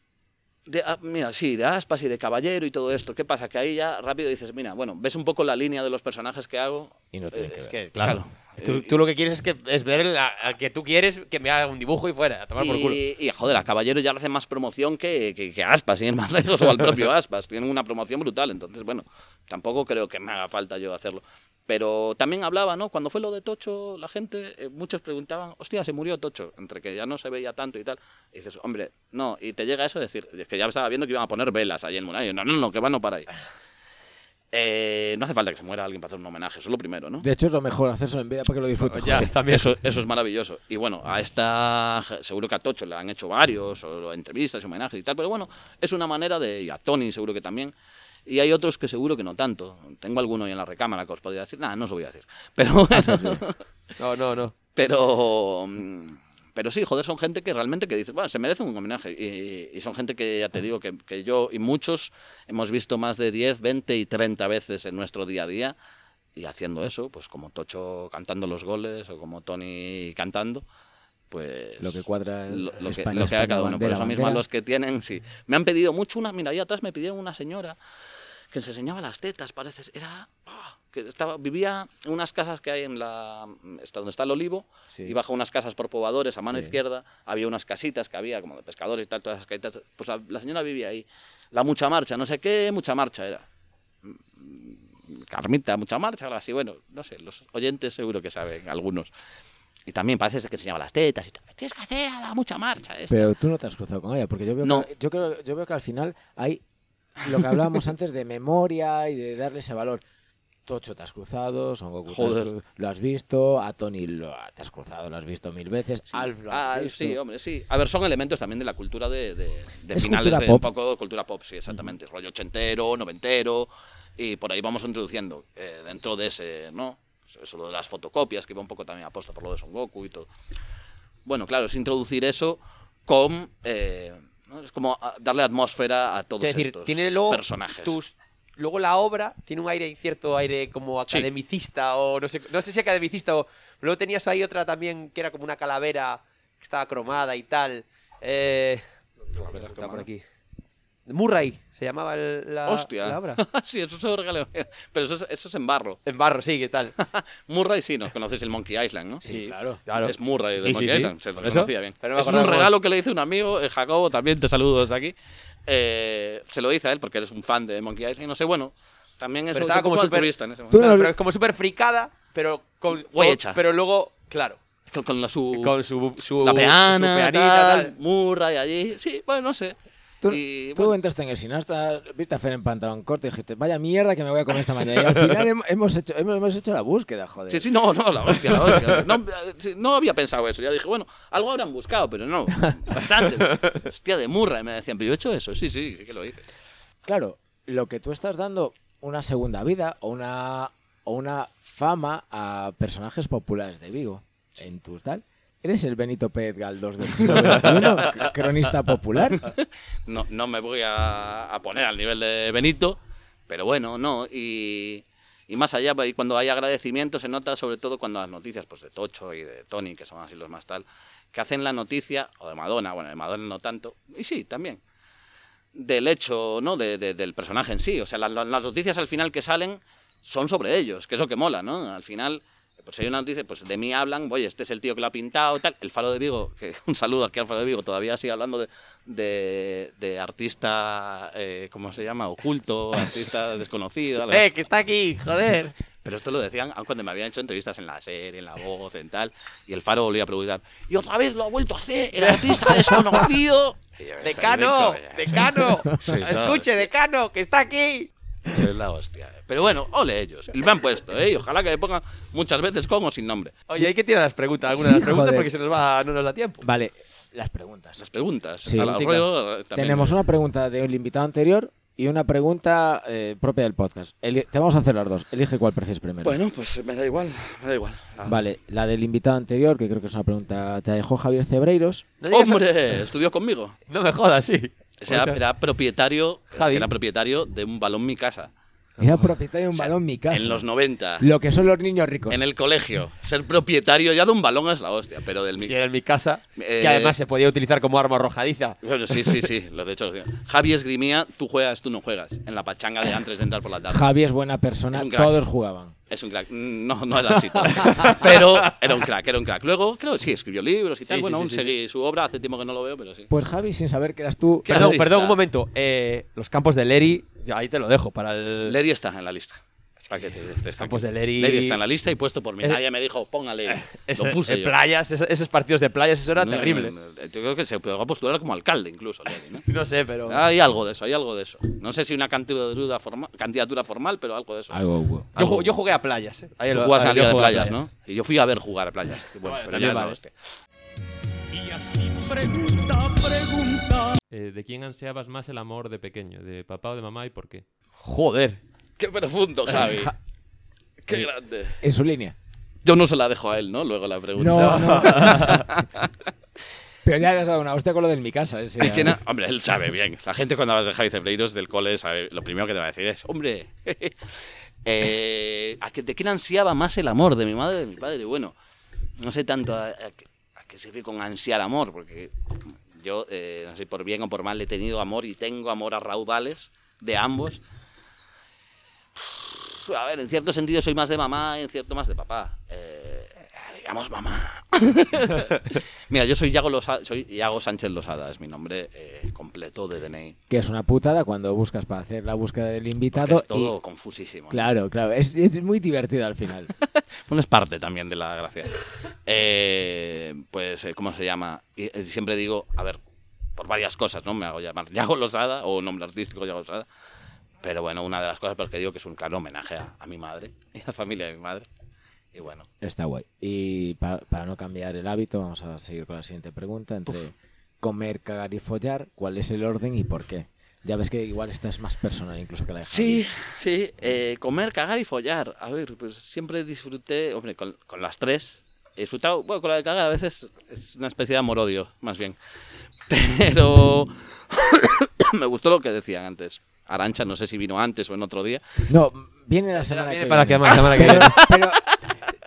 De, ah, mira, sí, de aspas y de caballero y todo esto. ¿Qué pasa? Que ahí ya rápido dices, mira, bueno, ves un poco la línea de los personajes que hago. Y no tienen Eh, que es. Que, claro. Tú, Eh, tú lo que quieres es que es ver la- al que tú quieres que me haga un dibujo y fuera, a tomar por culo. Y, y, joder, a Caballero ya le hacen más promoción que, que, que Aspas, ir más [laughs] lejos, o al propio [laughs] Aspas. Tienen una promoción brutal, entonces, bueno, tampoco creo que me haga falta yo hacerlo. Pero también hablaba, ¿no? Cuando fue lo de Tocho, la gente, eh, muchos preguntaban, hostia, se murió Tocho, entre que ya no se veía tanto y tal. Y dices, hombre, no, y te llega eso de decir, es que ya estaba viendo que iban a poner velas ahí en Munayo. No, no, no, que van no para ahí. Eh, no hace falta que se muera alguien para hacer un homenaje, eso es lo primero, ¿no? De hecho, es lo mejor hacerlo en vida para que lo disfrutes. Ya, Sí. también. Eso, [laughs] eso es maravilloso. Y bueno, a esta, seguro que a Tocho le han hecho varios, o entrevistas, y homenajes y tal, pero bueno, es una manera de, y a Tony seguro que también. Y hay otros que seguro que no tanto. Tengo alguno ahí en la recámara que os podría decir. Nada, no os lo voy a decir. Pero bueno, [laughs] No, no, no. pero, mm, pero sí, joder, son gente que realmente que dices, bueno, se merece un homenaje. Y, y son gente que ya te digo que, que yo y muchos hemos visto más de 10, 20 y 30 veces en nuestro día a día. Y haciendo eso, pues como Tocho cantando los goles o como Tony cantando, pues Lo que cuadra lo, lo que, España, lo que haga cada uno. Por bandera, eso mismo bandera. los que tienen, sí. Me han pedido mucho una, mira, ahí atrás me pidieron una señora que se enseñaba las tetas, parece, era, ah, que estaba, vivía en unas casas que hay en la, está donde está el olivo, Sí. y bajo unas casas por pobladores a mano Sí. izquierda, había unas casitas que había como de pescadores y tal, todas esas casitas, pues la, la señora vivía ahí. La mucha marcha, no sé qué, mucha marcha era. Carmita, mucha marcha, algo así, bueno, no sé, los oyentes seguro que saben, algunos. Y también parece que enseñaba las tetas y tal. Tienes que hacer a la mucha marcha. esta". Pero tú no te has cruzado con ella, porque yo veo, No. que, yo creo, yo veo que al final hay lo que hablábamos [laughs] antes de memoria y de darle ese valor. Tocho te has cruzado, Son Goku has Joder. lo has visto, a Tony lo te has cruzado, lo has visto mil veces, Alf lo has Ah, visto. sí, hombre, sí. A ver, son elementos también de la cultura de, de, de Es finales de pop. un poco cultura pop, sí, exactamente. Rollo ochentero, noventero, y por ahí vamos introduciendo eh, dentro de ese, ¿no? Eso lo de las fotocopias, que iba un poco también aposta por lo de Son Goku y todo. Bueno, claro, es introducir eso con. eh, ¿no? Es como ah, darle atmósfera a todos Es decir, estos tiene luego personajes. tus- luego la obra tiene un aire, cierto aire como Sí. academicista o no sé, no sé si academicista o luego tenías ahí otra también que era como una calavera que estaba cromada y tal. Eh, Calaveras está por aquí. Murray se llamaba el- la, Hostia. la obra. [laughs] sí, eso se regala- Pero eso es, eso es en barro. En barro, sí, ¿qué tal? [laughs] Murray sí, nos conocéis el Monkey Island, ¿no? Sí, claro. Claro. Es Murray del Sí, Monkey sí, sí. Island, se lo conocía bien. Pero es un regalo que le hice un amigo, eh, Jacobo, también te saludo desde aquí. Eh, se lo hice a él porque eres un fan de Monkey Island y no sé, bueno, también es estaba un como altruista en ese momento. no- pero es como súper fricada, pero con- hecha. Pero luego, claro, Con, con la, su, con su, su la peana, su peanita, tal, tal. Murray allí, sí, bueno, no sé. Tú, Y, tú bueno, entraste en el sinasta, viste a Fer en pantalón corto y dijiste, vaya mierda que me voy a comer esta mañana. Y al final [laughs] hem- hemos hecho, hemos, hemos hecho la búsqueda, joder. Sí, sí, no, no, la hostia, la hostia. [laughs] No, no había pensado eso. Ya dije, bueno, algo habrán buscado, pero no, bastante. [laughs] Hostia, de murra. Y me decían, pero yo he hecho eso. Sí, sí, sí que lo hice. Claro, lo que tú estás dando una segunda vida o una, o una fama a personajes populares de Vigo en tus tal. ¿Eres el Benito Pérez Galdós del siglo cronista popular. No, no me voy a, poner al nivel de Benito, pero bueno, no. Y, y más allá, y cuando hay agradecimiento se nota sobre todo cuando las noticias pues de Tocho y de Tony, que son así los más tal, que hacen la noticia, o de Madonna, bueno, de Madonna no tanto, y sí, también, del hecho, ¿no? De- de- del personaje en sí. O sea, la- la- las noticias al final que salen son sobre ellos, que es lo que mola, ¿no? Al final, pues hay una noticia, pues de mí hablan, oye, este es el tío que lo ha pintado, tal. El Faro de Vigo, [laughs] que un saludo aquí al Faro de Vigo, todavía sigue hablando de, de, de artista, eh, ¿cómo se llama? Oculto, [laughs] artista desconocido. ¡Eh, que está aquí! ¡Joder! Pero esto lo decían aun cuando me habían hecho entrevistas en la serie, en la voz, en tal. Y el Faro volvía a preguntar, y otra vez lo ha vuelto a hacer, el artista [laughs] desconocido. Y yo, "Estáis ¡Decano! muy cabreados". ¡Decano! Sí, claro. ¡Escuche, decano! ¡Que está aquí! Es la hostia. Pero bueno, ole ellos. Y me han puesto, ¿eh? Y ojalá que me pongan muchas veces con o sin nombre. Oye, hay que tirar las preguntas, algunas Sí, de las preguntas joder. porque se nos va, no nos da tiempo. Vale, las preguntas. Las preguntas. Sí, Al- rollo, eh, también. Tenemos una pregunta del invitado anterior y una pregunta eh, propia del podcast. Eli- te vamos a hacer las dos. Elige cuál prefieres primero. Bueno, pues me da igual, me da igual. Ah. Vale, la del invitado anterior, que creo que es una pregunta, te dejó Javier Cebreiros. No digas- ¡Hombre! Estudió conmigo. No me jodas, sí. O sea, era propietario, Javi. era propietario de un balón mi casa. Era propietario de un O sea, balón mi casa. En los 90. Lo que son los niños ricos. En el colegio. Ser propietario ya de un balón es la hostia, pero del mi... Sí, era en mi casa, Eh, que además se podía utilizar como arma arrojadiza. Bueno, sí, sí, sí. Lo de hecho. Javi esgrimía, tú juegas, tú no juegas. En la pachanga de antes de entrar por la tarde. Javi es buena persona, Es todos jugaban. Es un crack. No, no era así todo. [laughs] Pero era un crack, era un crack. Luego, creo que sí, escribió libros y tal. Sí, bueno, sí, aún sí, seguí su obra, hace tiempo que no lo veo, pero sí. Pues Javi, sin saber que eras tú. ¿Qué Perdón, perdón, un momento. Eh, los campos de Leri, ahí te lo dejo para el. Leri está en la lista. Para que te, estés Campos de Leri- Leri está en la lista y puesto por mí. Eh, Nadie me dijo, póngale. Ese- lo puse yo. playas, esos, esos partidos de playas, eso era No, terrible. no, no, yo creo que se puede postular como alcalde incluso. Leri, ¿no? [laughs] No sé, pero. Hay algo de eso, hay algo de eso. No sé si una candidatura formal, candidatura formal pero algo de eso. Algo yo, ju- yo jugué a playas. ¿eh? Ahí Tú lo- ahí a Liga de a Playas, ¿no? Y yo fui a ver jugar a playas. Bueno, pero ya vale. hostia. Y así pregunta, pregunta. Eh, ¿De quién ansiabas más el amor de pequeño? ¿De papá o de mamá y por qué? Joder. Qué profundo, [laughs] Javi. Qué grande. En su línea. Yo no se la dejo a él, ¿no? Luego la pregunta. No, no. [laughs] Pero ya le has dado una hostia con lo de mi casa. Ese, Es que hombre, él sabe bien. La gente cuando hablas de Javi Cebreiros del cole sabe, lo primero que te va a decir es, hombre, [laughs] eh, ¿a que, ¿de quién ansiaba más el amor? ¿De mi madre o de mi padre? Bueno, no sé tanto a, a, qué- a qué se con ansiar amor, porque yo, eh, no sé, por bien o por mal, he tenido amor y tengo amor a raudales de ambos. A ver, en cierto sentido soy más de mamá, en cierto más de papá. Eh, digamos mamá. [laughs] Mira, yo soy Yago, Losa- soy Yago Sánchez Losada, es mi nombre eh, completo de DNI. Que es una putada cuando buscas para hacer la búsqueda del Porque invitado. es todo y- confusísimo. ¿no? Claro, claro. Es, es muy divertido al final. Bueno, [laughs] es parte también de la gracia. Eh, pues, eh, ¿cómo se llama? Y, eh, siempre digo, a ver, por varias cosas, ¿no? Me hago llamar Yago Losada o nombre artístico Yago Losada. Pero bueno, una de las cosas por las que digo que es un claro homenaje a, a mi madre [laughs] y a la familia de mi madre. Y bueno, Está guay. Y pa- para no cambiar el hábito, vamos a seguir con la siguiente pregunta. Entre comer, cagar y follar, ¿cuál es el orden y por qué? Ya ves que igual esta es más personal incluso que la de Javi. Sí, sí, eh, comer, cagar y follar. A ver, pues siempre disfruté, hombre, con, con las tres. He disfrutado, bueno, con la de cagar a veces es una especie de amor-odio, más bien. [laughs] Pero [coughs] me gustó lo que decían antes. Arancha, no sé si vino antes o en otro día. No, viene la semana Viene que para viene. que semana que Pero, viene. pero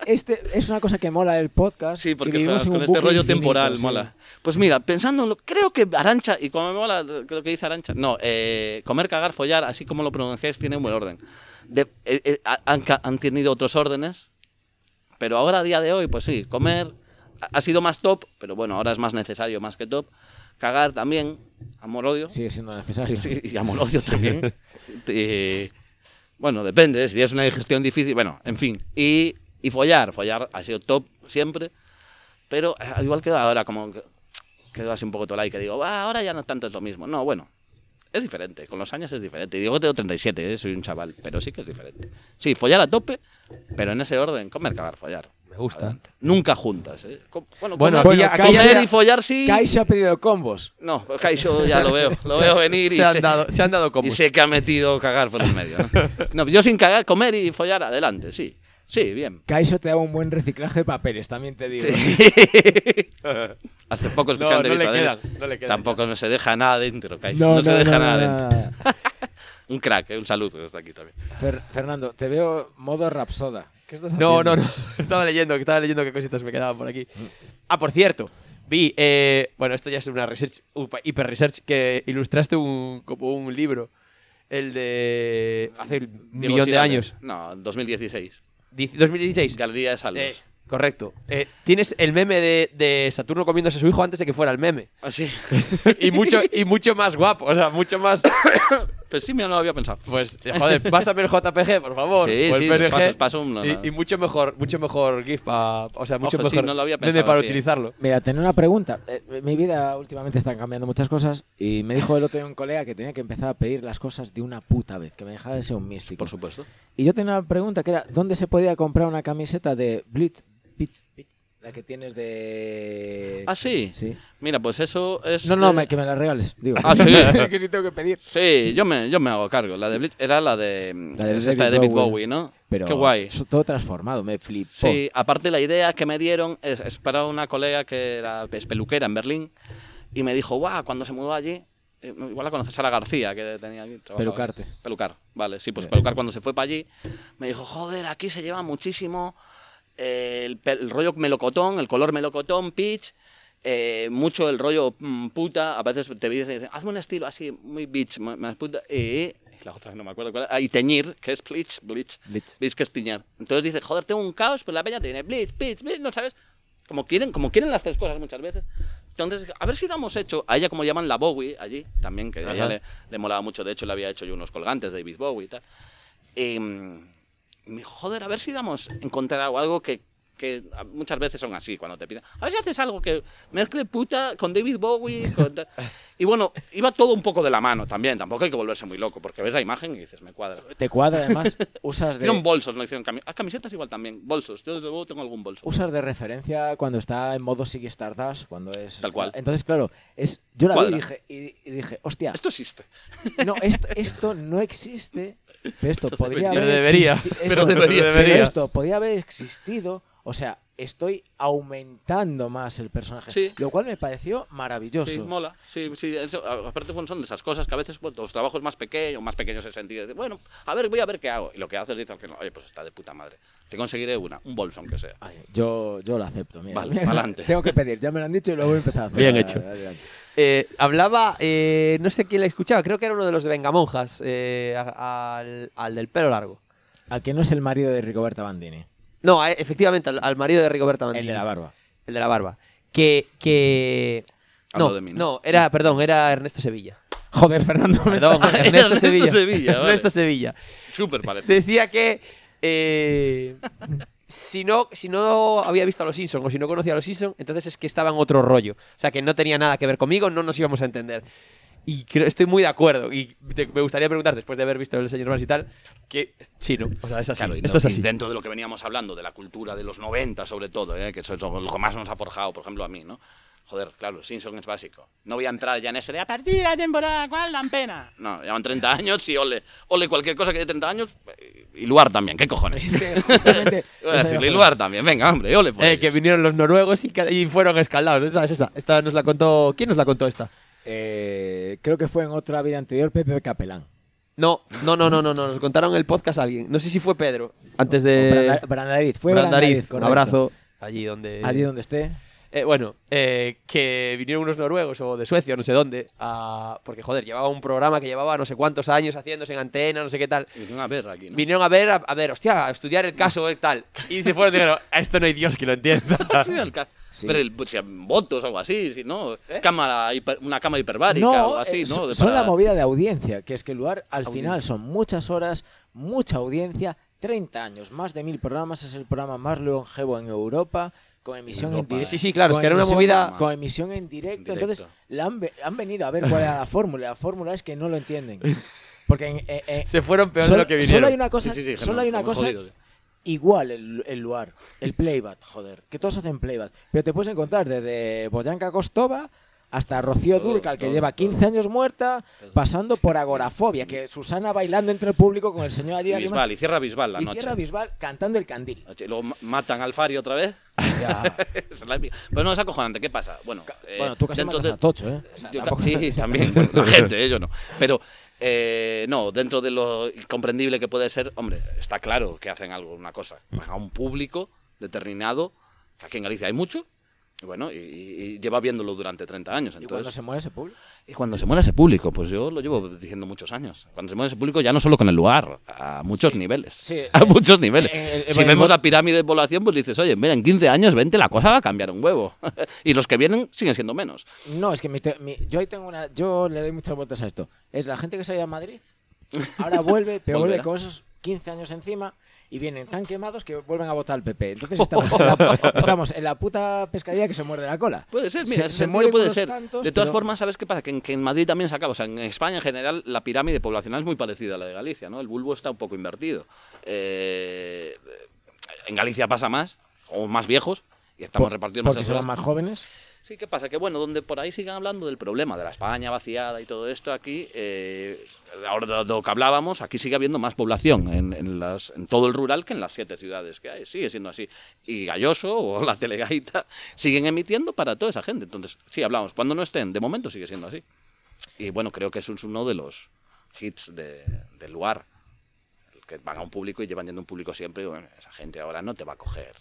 este es una cosa que mola del podcast. Sí, que porque en con un este rollo infinito, temporal sí. mola. Pues mira, pensándolo, creo que Arancha, y como me mola lo que dice Arancha, no, eh, comer, cagar, follar, así como lo pronunciáis, tiene un buen orden. De- eh, eh, ha- han, han tenido otros órdenes, pero ahora a día de hoy, pues sí, comer ha sido más top, pero bueno, ahora es más necesario más que top. Cagar también, amor-odio. Sigue siendo necesario. Sí, y amor-odio [laughs] también. Eh, bueno, depende, si es una digestión difícil, bueno, en fin. Y, y follar, follar ha sido top siempre, pero eh, igual quedó ahora como que quedó así un poco todo like, que digo, "Ah, ahora ya no tanto es lo mismo. No, bueno, es diferente, con los años es diferente. Digo que tengo 37, ¿eh? soy un chaval, pero sí que es diferente. Sí, follar a tope, pero en ese orden, comer, cagar, follar. Me gusta. Adelante. Nunca juntas, ¿eh? Com- bueno, Bueno, y follar sí. Kaiso ha pedido combos. No, Kaisho ya lo veo, lo [laughs] veo venir y Se han dado, se han dado y combos. sé que ha metido cagar por el medio. ¿no? [laughs] No, yo sin cagar, comer y follar, adelante, sí. Sí, bien. Kaiso te da un buen reciclaje de papeles, también te digo. Sí. [laughs] Hace poco escuché No, le entrevista de él. quedan, no le quedan Tampoco no se deja nada dentro, Kaisho. No, se deja nada dentro. Un crack, eh, un saludo desde aquí también. Fer- Fernando, te veo modo rapsoda. ¿Qué estás No, haciendo? no, no. [laughs] Estaba leyendo, estaba leyendo qué cositas me quedaban por aquí. Ah, por cierto, vi, eh, bueno, esto ya es una research, hiper research, que ilustraste un, como un libro, el de hace un Diego millón de años, No, 2016. Dic- 2016. Galería de Saldos. Eh, correcto. Eh, Tienes el meme de, de Saturno comiéndose a su hijo antes de que fuera el meme. Ah, sí. [laughs] y, mucho, y mucho más guapo, o sea, mucho más... [coughs] Pues sí, mira, no lo había pensado. Pues, joder, pásame el JPG, por favor. Sí, el sí, PNG, paso- os paso un- y, y mucho mejor, mucho mejor GIF pa- o sea, mucho Ojo, sí, mejor no lo había pensado para eh. utilizarlo. Mira, tenía una pregunta. Eh, mi vida últimamente están cambiando muchas cosas y me dijo el otro día un colega que tenía que empezar a pedir las cosas de una puta vez, que me dejara de ser un místico. Por supuesto. Y yo tenía una pregunta que era, ¿dónde se podía comprar una camiseta de Blitz? Blitz, Blitz, la que tienes de... Ah, sí. Sí. Mira, pues eso es. No, no, de- me- que me la regales, digo. Ah, sí. [laughs] que sí tengo que pedir. Sí, yo me, yo me hago cargo. La de Bleach era la de. La de es esta de David Bowie. Bowie, ¿no? Pero Qué guay. todo transformado, me flipó. Sí, aparte la idea que me dieron es, es para una colega que era es peluquera en Berlín y me dijo, guau, cuando se mudó allí, eh, igual la conoces, Sara García, que tenía trabajaba. Pelucarte. Pelucar, vale, sí, pues Pelucar cuando se fue para allí, me dijo, joder, aquí se lleva muchísimo el, el rollo melocotón, el color melocotón, pitch, eh, mucho el rollo mm, puta, a veces te dicen, hazme un estilo así, muy bitch, más puta, y la otra no me acuerdo cuál era, ah, y teñir, que es bleach, bleach, Blitz. bleach que es tiñar. Entonces dice, joder, tengo un caos, pues la peña te viene bleach, bleach, bleach, no sabes, como quieren, como quieren las tres cosas muchas veces. Entonces, a ver si damos hecho, a ella como llaman la Bowie allí, también, que a ella le, le molaba mucho, de hecho le había hecho yo unos colgantes de David Bowie y tal. Y, mm, me joder, a ver si damos, encontrar algo, algo que, que muchas veces son así cuando te piden. A ver si haces algo que mezcle puta con David Bowie. con tal". y bueno, iba todo un poco de la mano también, tampoco hay que volverse muy loco, porque ves la imagen y dices, me cuadra. Te cuadra además, [laughs] usas de... Hicieron bolsos, no hicieron cami- ah, camisetas igual también, bolsos. Yo desde luego tengo algún bolso. usas de referencia cuando está en modo Sigue Stardust, cuando es... Tal cual. Entonces, claro, es, yo la vi y Cuadra. dije, y, y dije, hostia, Esto existe. no, esto, esto no existe, esto podría Pero haber debería, existi- pero esto- debería, pero debería. esto podría haber existido, o sea, estoy aumentando más el personaje, Sí. lo cual me pareció maravilloso. Sí, mola. Sí, sí, eso, aparte bueno, son de esas cosas que a veces bueno, los trabajos más pequeños, más pequeños en el sentido de, bueno, a ver, voy a ver qué hago. Y lo que haces dices, al final, oye, pues está de puta madre. Te conseguiré una, un bolso aunque sea. Ay, yo, yo lo acepto, mira. Vale, pa'lante. [laughs] Tengo que pedir, ya me lo han dicho y lo voy a empezar a hacer. Bien hecho. Eh, hablaba, eh, no sé quién la escuchaba, creo que era uno de los de Vengamonjas, eh, al, al del pelo largo. Al que no es el marido de Rigoberta Bandini, No, a- efectivamente, al, al marido de Rigoberta el Bandini. de la barba. El de la barba. Que. que... Hablo No, de mí, ¿no? no, era, perdón, era Ernesto Sevilla. Joder, Fernando. me Perdón, está- Ernesto, Ernesto Sevilla. Sevilla, vale. Ernesto Sevilla. Súper parecido. Decía que eh, si, no, si no había visto a los Simpsons o si no conocía a los Simpsons, entonces es que estaba en otro rollo. O sea, que no tenía nada que ver conmigo, no nos íbamos a entender. Y creo, estoy muy de acuerdo. Y te- me gustaría preguntar, después de haber visto El Señor Más y tal, que sí, ¿no? O sea, es así. Claro, Esto es no- y así. dentro de lo que veníamos hablando, de la cultura de los 90 sobre todo, ¿eh? que eso es lo que más nos ha forjado, por ejemplo, a mí, ¿no? Joder, claro, Simpson es básico. No voy a entrar ya en ese de a partir de la temporada, ¿cuál dan pena? No, llevan 30 años y ole, ole cualquier cosa que de 30 años. eh, Y Luar también, ¿qué cojones? [laughs] Y Luar también, venga, hombre, ole por Eh, ellos. que vinieron los noruegos y, y fueron escaldados. Esa es esa. Esta nos la contó. ¿Quién nos la contó esta? Eh, creo que fue en otra vida anterior Pepe Capelán. No, no, no, no, no, no. Nos contaron el podcast a alguien. No sé si fue Pedro. Antes de. Branda- Brandariz, fue Brandariz. Brandariz, Un abrazo. Allí donde. Allí donde esté. Eh, bueno, eh, que vinieron unos noruegos o de Suecia, no sé dónde, a- porque joder, llevaba un programa que llevaba no sé cuántos años haciéndose en antena, no sé qué tal. Vinieron a ver aquí, ¿no? Vinieron a ver, a, a ver, hostia, a estudiar el caso y tal. Y se fueron y dijeron, a esto no hay Dios que lo entienda. [laughs] Sí, ca- Sí. Pero el, pues, si votos o algo así, si no, ¿Eh? cámara hiper- una cámara hiperbárica o algo así, ¿no? son- De son para- la movida de audiencia, que es que el lugar al Audiencia. final son muchas horas, mucha audiencia, 30 años, más de mil programas, es el programa más longevo en Europa, con emisión en directo. Sí, sí, claro, es que era una movida- Con emisión en directo. Directo. Entonces, la han, han venido a ver cuál era la [laughs] fórmula. La fórmula es que no lo entienden. [laughs] Porque en, eh, eh, Se fueron peor solo, de lo que solo vinieron. hay una cosa, Sí, sí, sí, solo no, hay una cosa jodidos. igual el, el lugar, el playback, joder, que todos hacen playback, pero te puedes encontrar desde Boyanka Kostova hasta Rocío Todo, Durcal, que todo, lleva 15 años muerta, pasando por Agorafobia, que Susana bailando entre el público con el señor allí arriba, Bisbal, y cierra Bisbal la y noche. Tierra Bisbal cantando el candil. Y luego ma- matan al Fari otra vez. [laughs] Ya. Esa es la épica. Pero no, es acojonante. ¿Qué pasa? Bueno, eh, bueno, tú casi matas de- a Tocho, ¿eh? [laughs] O sea, Yo ca- tampoco- sí, [laughs] también. bueno, la gente, eh, yo no. Pero eh, no, dentro de lo comprendible que puede ser, hombre, está claro que hacen algo, una cosa. A un público determinado, que aquí en Galicia hay mucho, bueno, y, y lleva viéndolo durante 30 años. Y cuando Entonces, se muere ese público. y cuando se muera ese público, pues yo lo llevo diciendo muchos años. Cuando se muere ese público, ya no solo con el lugar, a muchos niveles. Sí, [laughs] a eh, muchos niveles. eh, eh, si vemos la pirámide de población, pues dices, oye, mira, en 15 años, 20, la cosa va a cambiar un huevo. [laughs] y los que vienen siguen siendo menos. No, es que mi te- mi- yo ahí tengo una. Yo le doy muchas vueltas a esto. Es la gente que se ha ido a Madrid, ahora vuelve, [laughs] pero vuelve con esos 15 años encima y vienen tan quemados que vuelven a votar al PP. Entonces estamos en la, [laughs] estamos en la puta pescadilla que se muerde la cola. Puede ser, Se- mira, se se, mueren puede ser. tantos, de todas pero- formas, ¿sabes qué pasa? Que en, que en Madrid también se acaba. O sea, en España en general la pirámide poblacional es muy parecida a la de Galicia, ¿no? El bulbo está un poco invertido. Eh, en Galicia pasa más, o más viejos, y estamos Por- repartidos más porque serán más jóvenes. Sí, ¿qué pasa? Que bueno, donde por ahí sigan hablando del problema de la España vaciada y todo esto aquí, eh, ahora de lo que hablábamos, aquí sigue habiendo más población en, todo el rural que en las siete ciudades que hay. Sigue siendo así. Y Galloso o la Telegaita [laughs] siguen emitiendo para toda esa gente. Entonces, sí, hablamos. Cuando no estén, de momento sigue siendo así. Y bueno, creo que es uno de los hits de- del lugar. Que van a un público y llevan yendo un público siempre. esa gente ahora no te va a coger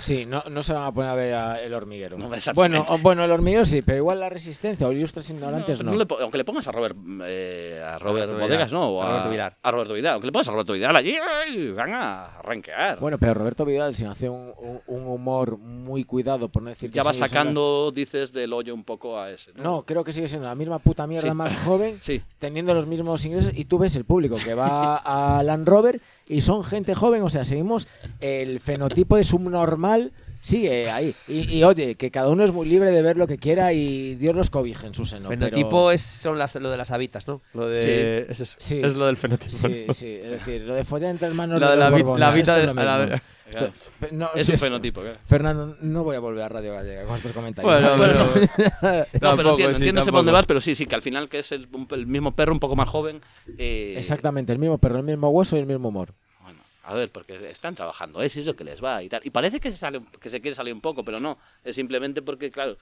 Sí, no, no se van a poner a ver a el hormiguero. No, bueno, o- bueno, el hormiguero sí, pero igual la resistencia o ilustres ignorantes no. No le aunque le pongas a Robert, eh, a Robert Roberto Bodegas, Vidal. ¿no? O A Roberto Vidal. A Roberto Vidal. Aunque le pongas a Roberto Vidal allí, ay, van a ranquear. Bueno, pero Roberto Vidal, sin hacer un, un- un humor muy cuidado, por no decir que ya va siendo- sacando, dices, del hoyo un poco a ese. No, No, creo que sigue siendo la misma puta mierda Sí. más joven, [laughs] Sí. teniendo los mismos ingresos, y tú ves el público que va a Land Rover y son gente joven, o sea, seguimos el fenotipo de subnormal, sigue ahí. Y, y, oye, que cada uno es muy libre de ver lo que quiera y Dios los cobije en su seno. Fenotipo pero- es son las, lo de las habitas, ¿no? Lo de, es, eso. Sí. es lo del fenotipo. Sí, ¿no? sí, es decir, lo de follar entre hermanos Lo de la la es de- la- no, es sí, un fenotipo. claro. Fernando, no voy a volver a Radio Gallega con estos comentarios. Bueno, [laughs] pero- [laughs] No, pero Tampoco, entiendo, sí, entiendo por dónde vas, pero sí, sí, que al final que es el mismo perro un poco más joven. eh, Exactamente, el mismo perro, el mismo hueso y el mismo humor. Bueno, a ver, porque están trabajando, es eso que les va y tal. Y parece que se, sale, que se quiere salir un poco, pero no. Es simplemente porque, claro,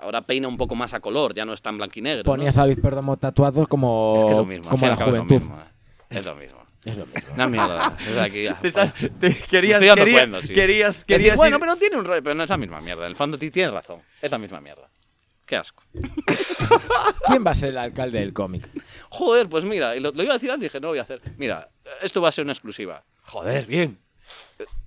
ahora peina un poco más a color, ya no es tan blanquinegro. ¿no? Ponías a David Perdomo tatuado como, Es que es lo mismo, como y la juventud. mismo, eh. Es lo mismo. Es lo mismo. Una mierda. Es [laughs] aquí, ya, Te estás- te- querías, estoy dando querías, cuenta, sí. querías, Decir, querías bueno, ir- pero tiene un rollo, pero no es la misma mierda. En el fondo ti- tienes razón. Es la misma mierda. Qué asco. [laughs] ¿Quién va a ser el alcalde del cómic? Joder, pues mira, y lo, lo iba a decir antes y dije, no lo voy a hacer. Mira, esto va a ser una exclusiva. Joder, bien.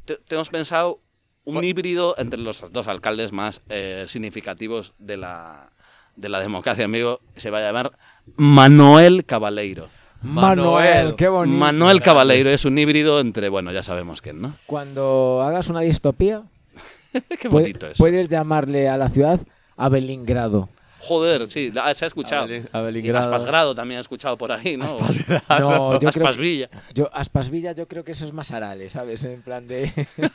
Te, te hemos pensado un híbrido entre los dos alcaldes más eh, significativos de la, de la democracia, amigo. Se va a llamar Manuel Cabaleiro. Manuel, qué bonito. Manuel Cabaleiro es un híbrido entre, bueno, ya sabemos quién, ¿no? Cuando hagas una distopía, [laughs] Qué puede- bonito eso. puedes llamarle a la ciudad Abelingrado. Joder, sí, se ha escuchado. Abelín- Y Abelingrado. Aspas también he escuchado por ahí, ¿no? [laughs] No, yo creo, Aspas Villa. yo, Aspasvilla, yo creo que eso es más Arales, ¿sabes? En plan de... [laughs]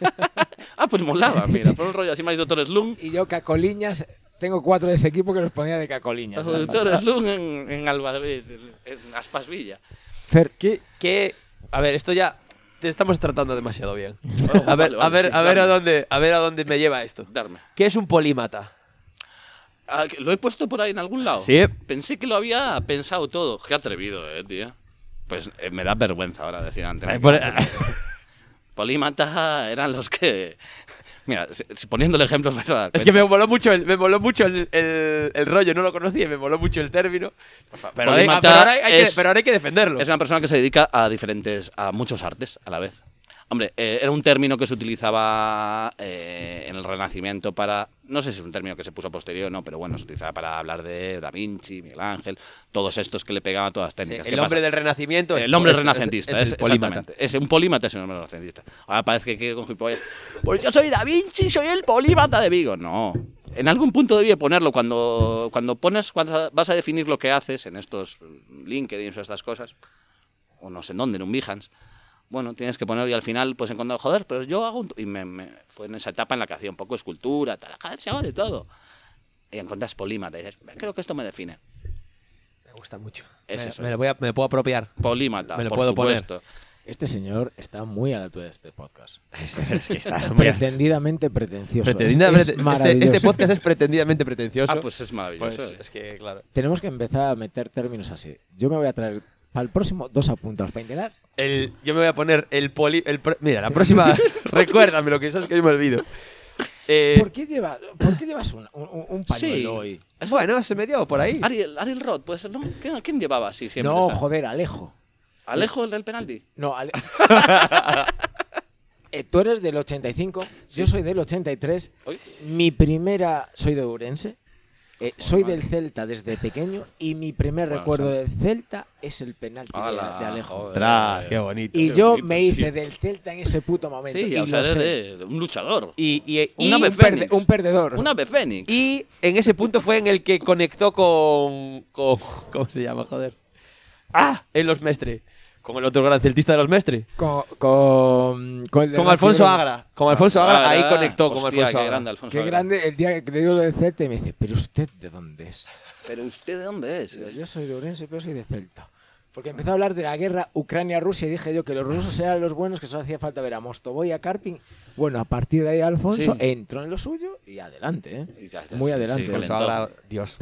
Ah, pues molaba, mira, por un rollo así más Doctor Slum. [laughs] y yo, Cacoliñas, tengo cuatro de ese equipo que los ponía de Cacoliñas. Doctor Slum en, en Albadrid, en Aspas Villa. Fer, ¿Qué, qué- A ver, esto ya te estamos tratando demasiado bien. Oh, A ver, vale, a ver, sí, a ver a dónde, a ver a dónde me lleva esto. Darme. ¿Qué es un polímata? Ah, que ¿Lo he puesto por ahí en algún lado? Sí. Pensé que lo había pensado todo. Qué atrevido, eh, tío. Pues eh, me da vergüenza ahora decir antes. Ay, por- [laughs] Polímata eran los que. Mira, si- poniéndole ejemplos vas a dar Es que me moló mucho el, me moló mucho el, el- el rollo, no lo conocía, me moló mucho el término. Pero, hay- pero ahora hay, hay que, es- pero ahora hay que defenderlo. Es una persona que se dedica a diferentes, a muchos artes a la vez. Hombre, eh, era un término que se utilizaba eh, en el Renacimiento para. No sé si es un término que se puso posterior o no, pero bueno, se utilizaba para hablar de Da Vinci, Miguel Ángel, todos estos que le pegaban todas las Sí, técnicas. el ¿Qué hombre pasa? del renacimiento es El hombre es- renacentista, es, es, el polímata. Es un polímata es un hombre renacentista. Ahora parece que con. Pues yo soy Da Vinci, soy el polímata de Vigo. No. En algún punto debí ponerlo cuando, cuando pones, cuando vas a definir lo que haces en estos LinkedIn o estas cosas, o no sé en dónde, en un Behance. Bueno, tienes que poner y al final pues encontrar, joder, pero yo hago un... Y me, me- fue en esa etapa en la que hacía un poco escultura, tal, joder, se hago de todo. Y encuentras polímata y dices, creo que esto me define. Me gusta mucho. Es me, eso. me lo voy a- me puedo apropiar. Polímata, Me lo por puedo poner. supuesto. Este señor está muy a la altura de este podcast. [laughs] es que está [laughs] Pretendidamente pretencioso. Es- Pretendidamente- es este, maravilloso. este [laughs] podcast es pretendidamente pretencioso. Ah, pues es maravilloso. Pues, es que, claro. Tenemos que empezar a meter términos así. Yo me voy a traer para el próximo dos apuntados para intentar. El, yo me voy a poner el poli. El pro- mira, la próxima. [laughs] recuérdame lo que eso es que yo me olvido. Eh, ¿Por qué, lleva- por qué llevas un, un, un pañuelo Sí. hoy? bueno, se me dio por ahí. Ariel, Ariel Roth, puede ser, ¿no? ¿Quién, quién llevaba así siempre? No, joder, Alejo. ¿Alejo del penalti? No, Ale- [laughs] Eh, tú eres del 85, yo soy del 83. Uy. Mi primera. Soy de Urense. Eh, soy del Celta desde pequeño y mi primer Bueno, recuerdo o del Celta es el penalti de- Ala, de, Alejo. joder. Tras, qué bonito. Y qué yo bonito, me hice tío. del Celta en ese puto momento. Sí, y o sea, eres un luchador. Y, y, Y un perde- un perdedor. Un ave fénix. y en ese punto fue en el que conectó con. con ¿Cómo se llama, joder? ¡Ah! En los Mestre. Con el otro gran celtista de los Mestre. Con, con, con, de Con Alfonso. Agra. Con Alfonso Agra, ahí conectó con Hostia, Alfonso qué Agra. grande Alfonso Qué Agra. grande el día que le digo lo del Celta y me dice, ¿pero usted de dónde es? Pero usted de dónde es? Digo, Yo soy de Orense, pero soy de Celta. Porque empezó a hablar de la guerra Ucrania-Rusia y dije yo que los rusos eran los buenos, que solo hacía falta ver a Mostovoy y a Karpin. Bueno, a partir de ahí Alfonso Sí. entró en lo suyo y adelante, ¿eh? Y ya, ya, Muy adelante. sí, Alfonso. Agra, Dios.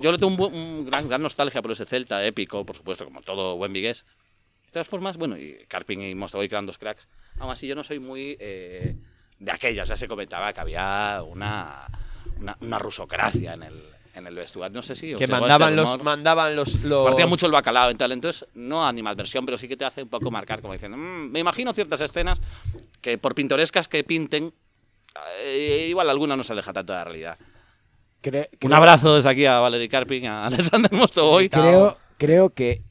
Yo le tengo un, un gran, gran nostalgia por ese Celta épico, por supuesto, como todo buen vigués. De todas formas, bueno, y Carping y Mostovoy que eran dos cracks. Aún así, yo no soy muy eh, de aquellas. Ya se comentaba que había una, una, una rusocracia en el, en el vestuario. No sé si. Que este mandaban los, rumor. mandaban los, los. Partía mucho el bacalao y tal. Entonces, no animadversión, pero sí que te hace un poco marcar, como diciendo, "Mm, me imagino ciertas escenas que, por pintorescas que pinten, eh, igual alguna no se aleja tanto de la realidad. Cre- Un abrazo desde aquí a Valery Carping, a [laughs] Alexander Mostovoy. Creo, creo que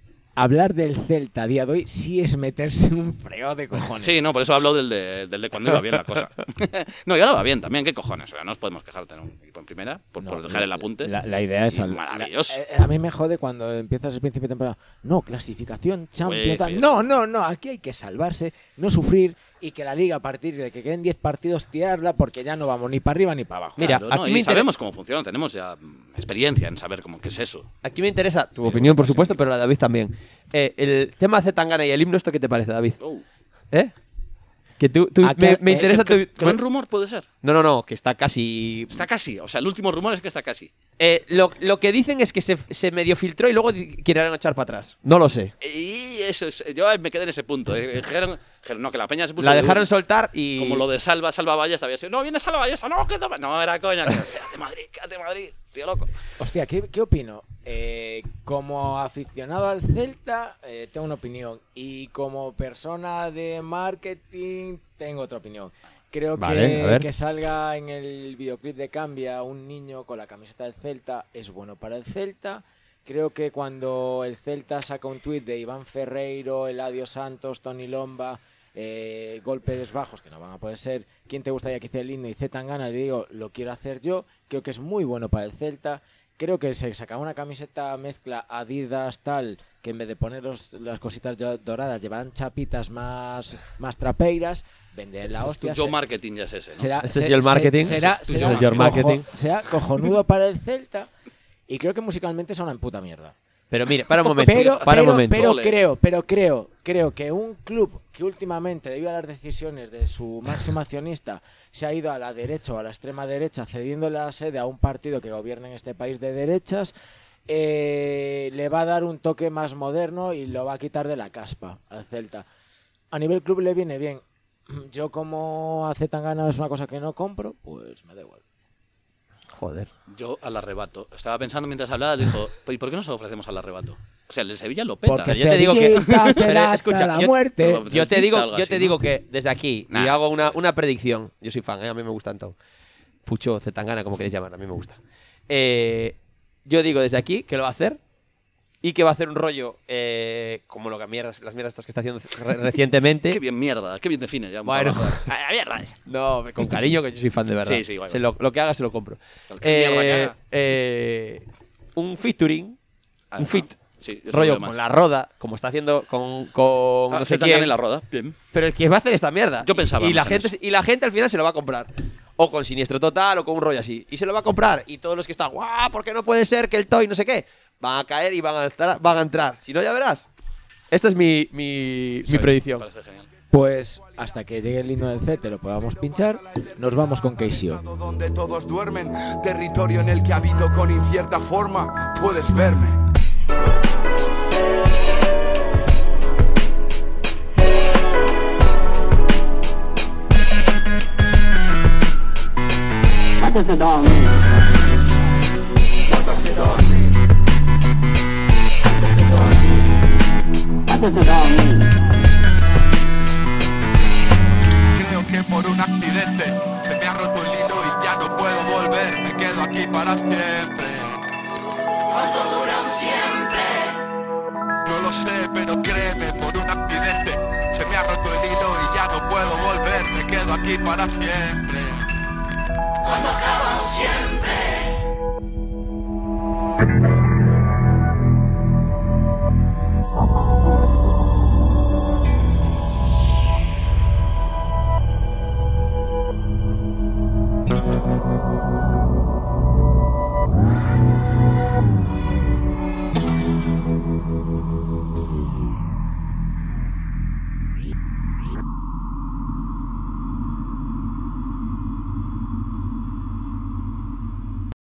hablar del Celta a día de hoy sí es meterse un freo de cojones. Sí, no, por eso hablo del de, del de cuando iba bien la cosa. [laughs] no, y ahora va bien también, ¿qué cojones? O sea, no nos podemos quejar de tener un equipo en primera, por, No, por dejar el apunte. La, la idea es... Maravilloso. la- eh, a mí me jode cuando empiezas el principio de temporada. No, clasificación, champion, Uefa tal. y No, no, no. Aquí hay que salvarse, no sufrir y que la liga a partir de que queden 10 partidos tirarla porque ya no vamos ni para arriba ni para abajo. Mira, Claro, no, aquí y sabemos cómo funciona, tenemos ya mm, experiencia en saber cómo qué es eso. Aquí me interesa tu opinión, por supuesto, pero la de David también. Eh, el tema de Tangana y el himno, ¿esto qué te parece, David? Oh. ¿Eh? Que tú, tú- ¿A me, eh, interesa ¿Qué- tu- ¿Buen rumor puede ser? No, no, no, que está casi. Está casi, o sea, el último rumor es que está casi. Eh, lo, lo que dicen es que se, se medio filtró y luego quieren echar para atrás. No lo sé. Y eso es, yo me quedé en ese punto. eh, Dijeron, dijeron, no, que la peña se puso La de dejaron un- soltar y. Como lo de Salva, Salva Ballesta había sido, no, viene Salva Ballesta, no, que toma. No, era coña. que, Quédate Madrid, quédate Madrid, tío loco. Hostia, ¿qué, qué opino? Eh, como aficionado al Celta, eh, tengo una opinión. Y como persona de marketing, tengo otra opinión. Creo Vale, que, que salga en el videoclip de Cambia un niño con la camiseta del Celta es bueno para el Celta. Creo que cuando el Celta saca un tuit de Iván Ferreiro, Eladio Santos, Tony Lomba, eh, golpes bajos, que no van a poder ser, ¿quién te gustaría que hiciera el himno? Y Z Tangana, le digo, lo quiero hacer yo. Creo que es muy bueno para el Celta. Creo que se saca una camiseta mezcla Adidas tal, que en vez de poner los- las cositas doradas llevarán chapitas más, más trapeiras, vender la hostia. Yo marketing ya es ese, ¿no? será, Este es se- yo el marketing. Será, Ese es será cojo- marketing. será cojonudo para el Celta y creo que musicalmente son una puta mierda. Pero mire, para un [laughs] momento. Pero, para un momento. pero creo, pero creo, creo que un club que últimamente, debido a las decisiones de su máximo accionista, se ha ido a la derecha o a la extrema derecha, cediendo la sede a un partido que gobierna en este país de derechas, eh, le va a dar un toque más moderno y lo va a quitar de la caspa al Celta. A nivel club le viene bien. Yo como hace tan gana es una cosa que no compro, pues me da igual. Joder. Yo al arrebato. Estaba pensando mientras hablaba, dijo, ¿y por qué no nos ofrecemos al arrebato? O sea, el de Sevilla lo peta. Porque yo te digo que- [laughs] será escucha, la yo- muerte. Yo te digo, yo así, te ¿no? digo que desde aquí, y hago una, una predicción, yo soy fan, ¿eh? a mí me gusta tanto. Pucho, Zetangana, como queréis llamar, a mí me gusta. Eh, yo digo desde aquí que lo va a hacer y que va a hacer un rollo eh, como lo que mierdas, las mierdas estas que está haciendo re- recientemente. Qué bien mierda, qué bien define ya. Bueno, trabajo. a la mierda. No, con cariño, que yo soy fan de verdad. Sí, sí, igual, Se lo, lo que haga se lo compro. Eh, eh, un featuring, Ah, un fit, Sí, rollo con la roda, como está haciendo con, con Ah, no sé quién. en la roda. Bien. Pero el que va a hacer esta mierda. Yo pensaba Y la, gente, eso. y la gente al final se lo va a comprar. O con siniestro total o con un rollo así. Y se lo va a comprar. Y todos los que están, ¡guau! ¿Por qué no puede ser que el Toy no sé qué? Van a caer y van a, estar, van a entrar. Si no, ya verás. Esta es mi, mi, mi predicción. parece genial. Pues hasta que llegue el himno del CET te lo podamos pinchar, nos vamos con Keishio. Donde todos duermen, territorio en el que habito con incierta forma, puedes verme. What does it all mean? Creo que por un accidente se me ha roto el hilo y ya no puedo volver. Me quedo aquí para siempre. ¿Cuánto duran siempre? No lo sé, pero créeme, por un accidente se me ha roto el hilo y ya no puedo volver. Me quedo aquí para siempre. Cuando acaban siempre.